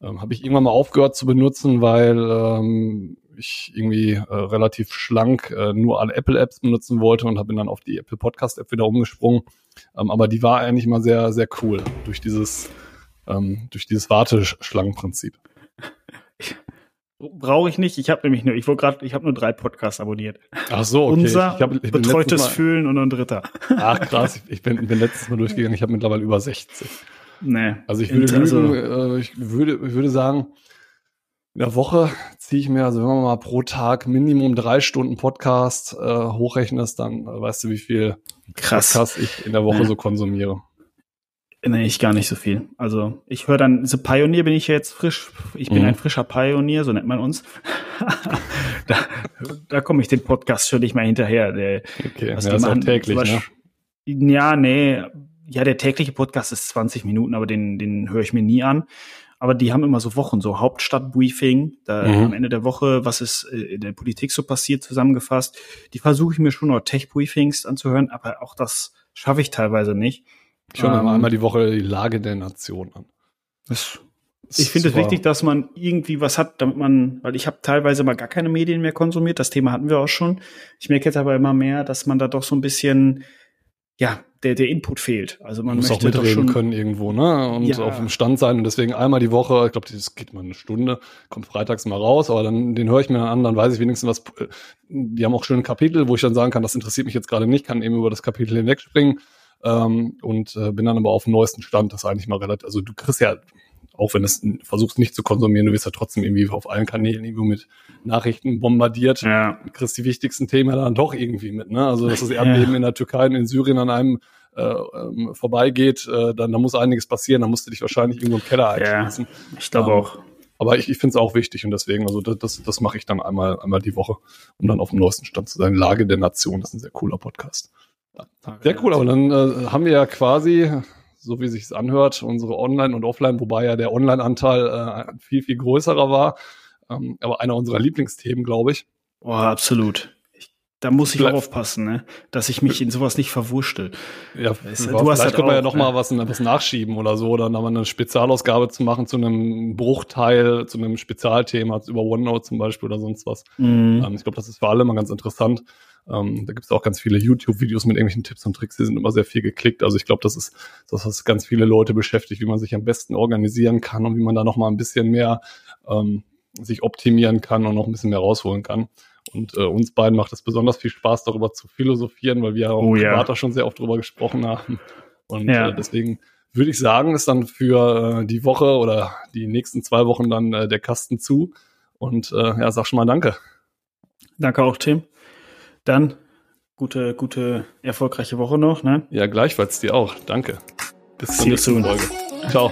Speaker 2: Ähm, Habe ich irgendwann mal aufgehört zu benutzen, weil ähm, ich irgendwie äh, relativ schlank äh, nur alle Apple-Apps benutzen wollte und habe dann auf die Apple Podcast-App wieder umgesprungen. Ähm, aber die war eigentlich mal sehr, sehr cool durch dieses, ähm, durch dieses Warteschlangenprinzip. (laughs)
Speaker 1: Brauche ich nicht. Ich habe nämlich nur, ich wollte gerade, ich habe nur drei Podcasts abonniert.
Speaker 2: Ach so, okay.
Speaker 1: Unser
Speaker 2: ich hab, ich bin
Speaker 1: betreutes Fühlen und ein dritter.
Speaker 2: Ach krass, ich bin, bin letztes Mal durchgegangen, ich habe mittlerweile über 60.
Speaker 1: Nee.
Speaker 2: Also ich würde
Speaker 1: also-
Speaker 2: lügen, äh, ich würde, ich würde sagen, in der Woche ziehe ich mir, also wenn man mal pro Tag Minimum drei Stunden Podcast äh, hochrechnest, dann äh, weißt du, wie viel
Speaker 1: Krass.
Speaker 2: Podcast ich in der Woche
Speaker 1: Ja.
Speaker 2: so konsumiere.
Speaker 1: Nee, ich gar nicht so viel. Also ich höre dann, so Pioneer bin ich ja jetzt frisch. Ich bin
Speaker 2: Mhm.
Speaker 1: ein frischer Pioneer, so nennt man uns. (laughs) da da komme ich den Podcast schon nicht mehr hinterher. Der,
Speaker 2: Okay,
Speaker 1: was
Speaker 2: ja,
Speaker 1: die
Speaker 2: ist auch täglich, ne?
Speaker 1: Ja, nee. Ja, der tägliche Podcast ist 20 Minuten, aber den, den höre ich mir nie an. Aber die haben immer so Wochen, so Hauptstadtbriefing, da
Speaker 2: Mhm.
Speaker 1: am Ende der Woche, was ist äh, in der Politik so passiert, zusammengefasst. Die versuche ich mir schon noch Tech-Briefings anzuhören, aber auch das schaffe ich teilweise nicht.
Speaker 2: Ich höre mir
Speaker 1: Ähm,
Speaker 2: mal einmal die Woche die Lage der Nation an.
Speaker 1: Das Ich finde es wichtig, dass man irgendwie was hat, damit man, weil ich habe teilweise mal gar keine Medien mehr konsumiert, das Thema hatten wir auch schon. Ich merke jetzt aber immer mehr, dass man da doch so ein bisschen, ja, der, der Input fehlt. Also man
Speaker 2: muss auch mitreden können irgendwo, ne? Und
Speaker 1: Ja.
Speaker 2: auf dem Stand sein. Und deswegen einmal die Woche, ich glaube, das geht mal eine Stunde, kommt freitags mal raus, aber dann den höre ich mir dann an, dann weiß ich wenigstens was. äh, Die haben auch schöne Kapitel, wo ich dann sagen kann, das interessiert mich jetzt gerade nicht, kann eben über das Kapitel hinwegspringen. Ähm, und äh, bin dann aber auf dem neuesten Stand. Das ist eigentlich mal relativ. Also du kriegst ja, auch wenn du es versuchst nicht zu konsumieren, du wirst ja trotzdem irgendwie auf allen Kanälen irgendwo mit Nachrichten bombardiert
Speaker 1: ja,
Speaker 2: du kriegst die wichtigsten Themen dann doch irgendwie mit. Ne? Also dass das Erdbeben in der Türkei und in Syrien an einem äh, ähm, vorbeigeht, äh, dann da muss einiges passieren, dann musst du dich wahrscheinlich irgendwo im Keller
Speaker 1: Ja.
Speaker 2: einschließen.
Speaker 1: ich glaube
Speaker 2: Ähm,
Speaker 1: auch.
Speaker 2: Aber ich, ich finde es auch wichtig und deswegen, also das, das, das mache ich dann einmal, einmal die Woche, um dann auf dem neuesten Stand zu sein. Lage der Nation, das ist ein sehr cooler Podcast. Sehr cool, aber dann äh, haben wir ja quasi, so wie sich's anhört, unsere Online und Offline, wobei ja der Online-Anteil äh, viel, viel größerer war. Ähm, aber einer unserer Lieblingsthemen, glaube ich.
Speaker 1: Oh, absolut. Ich, da muss ich auch aufpassen, ne, dass ich mich in sowas nicht verwurschtel.
Speaker 2: Ja,
Speaker 1: Weißt du,
Speaker 2: vielleicht
Speaker 1: halt
Speaker 2: können wir ja
Speaker 1: auch,
Speaker 2: noch
Speaker 1: ne?
Speaker 2: mal was, was nachschieben oder so, oder dann eine Spezialausgabe zu machen zu einem Bruchteil, zu einem Spezialthema, über OneNote zum Beispiel oder sonst was.
Speaker 1: Mhm.
Speaker 2: Ähm, ich glaube, das ist für alle mal ganz interessant. Ähm, da gibt es auch ganz viele YouTube-Videos mit irgendwelchen Tipps und Tricks, die sind immer sehr viel geklickt. Also ich glaube, das ist das, was ganz viele Leute beschäftigt, wie man sich am besten organisieren kann und wie man da noch mal ein bisschen mehr ähm, sich optimieren kann und noch ein bisschen mehr rausholen kann. Und äh, uns beiden macht es besonders viel Spaß, darüber zu philosophieren, weil wir ja auch
Speaker 1: Oh ja.
Speaker 2: privat schon sehr oft drüber gesprochen haben. Und
Speaker 1: Ja.
Speaker 2: äh, deswegen würde ich sagen, ist dann für äh, die Woche oder die nächsten zwei Wochen dann äh, der Kasten zu. Und äh, ja, sag schon mal Danke.
Speaker 1: Danke auch, Tim. Dann gute, gute, erfolgreiche Woche noch, ne?
Speaker 2: Ja, gleichfalls dir auch. Danke. Bis
Speaker 1: See
Speaker 2: zur nächsten
Speaker 1: soon.
Speaker 2: Folge. Ciao.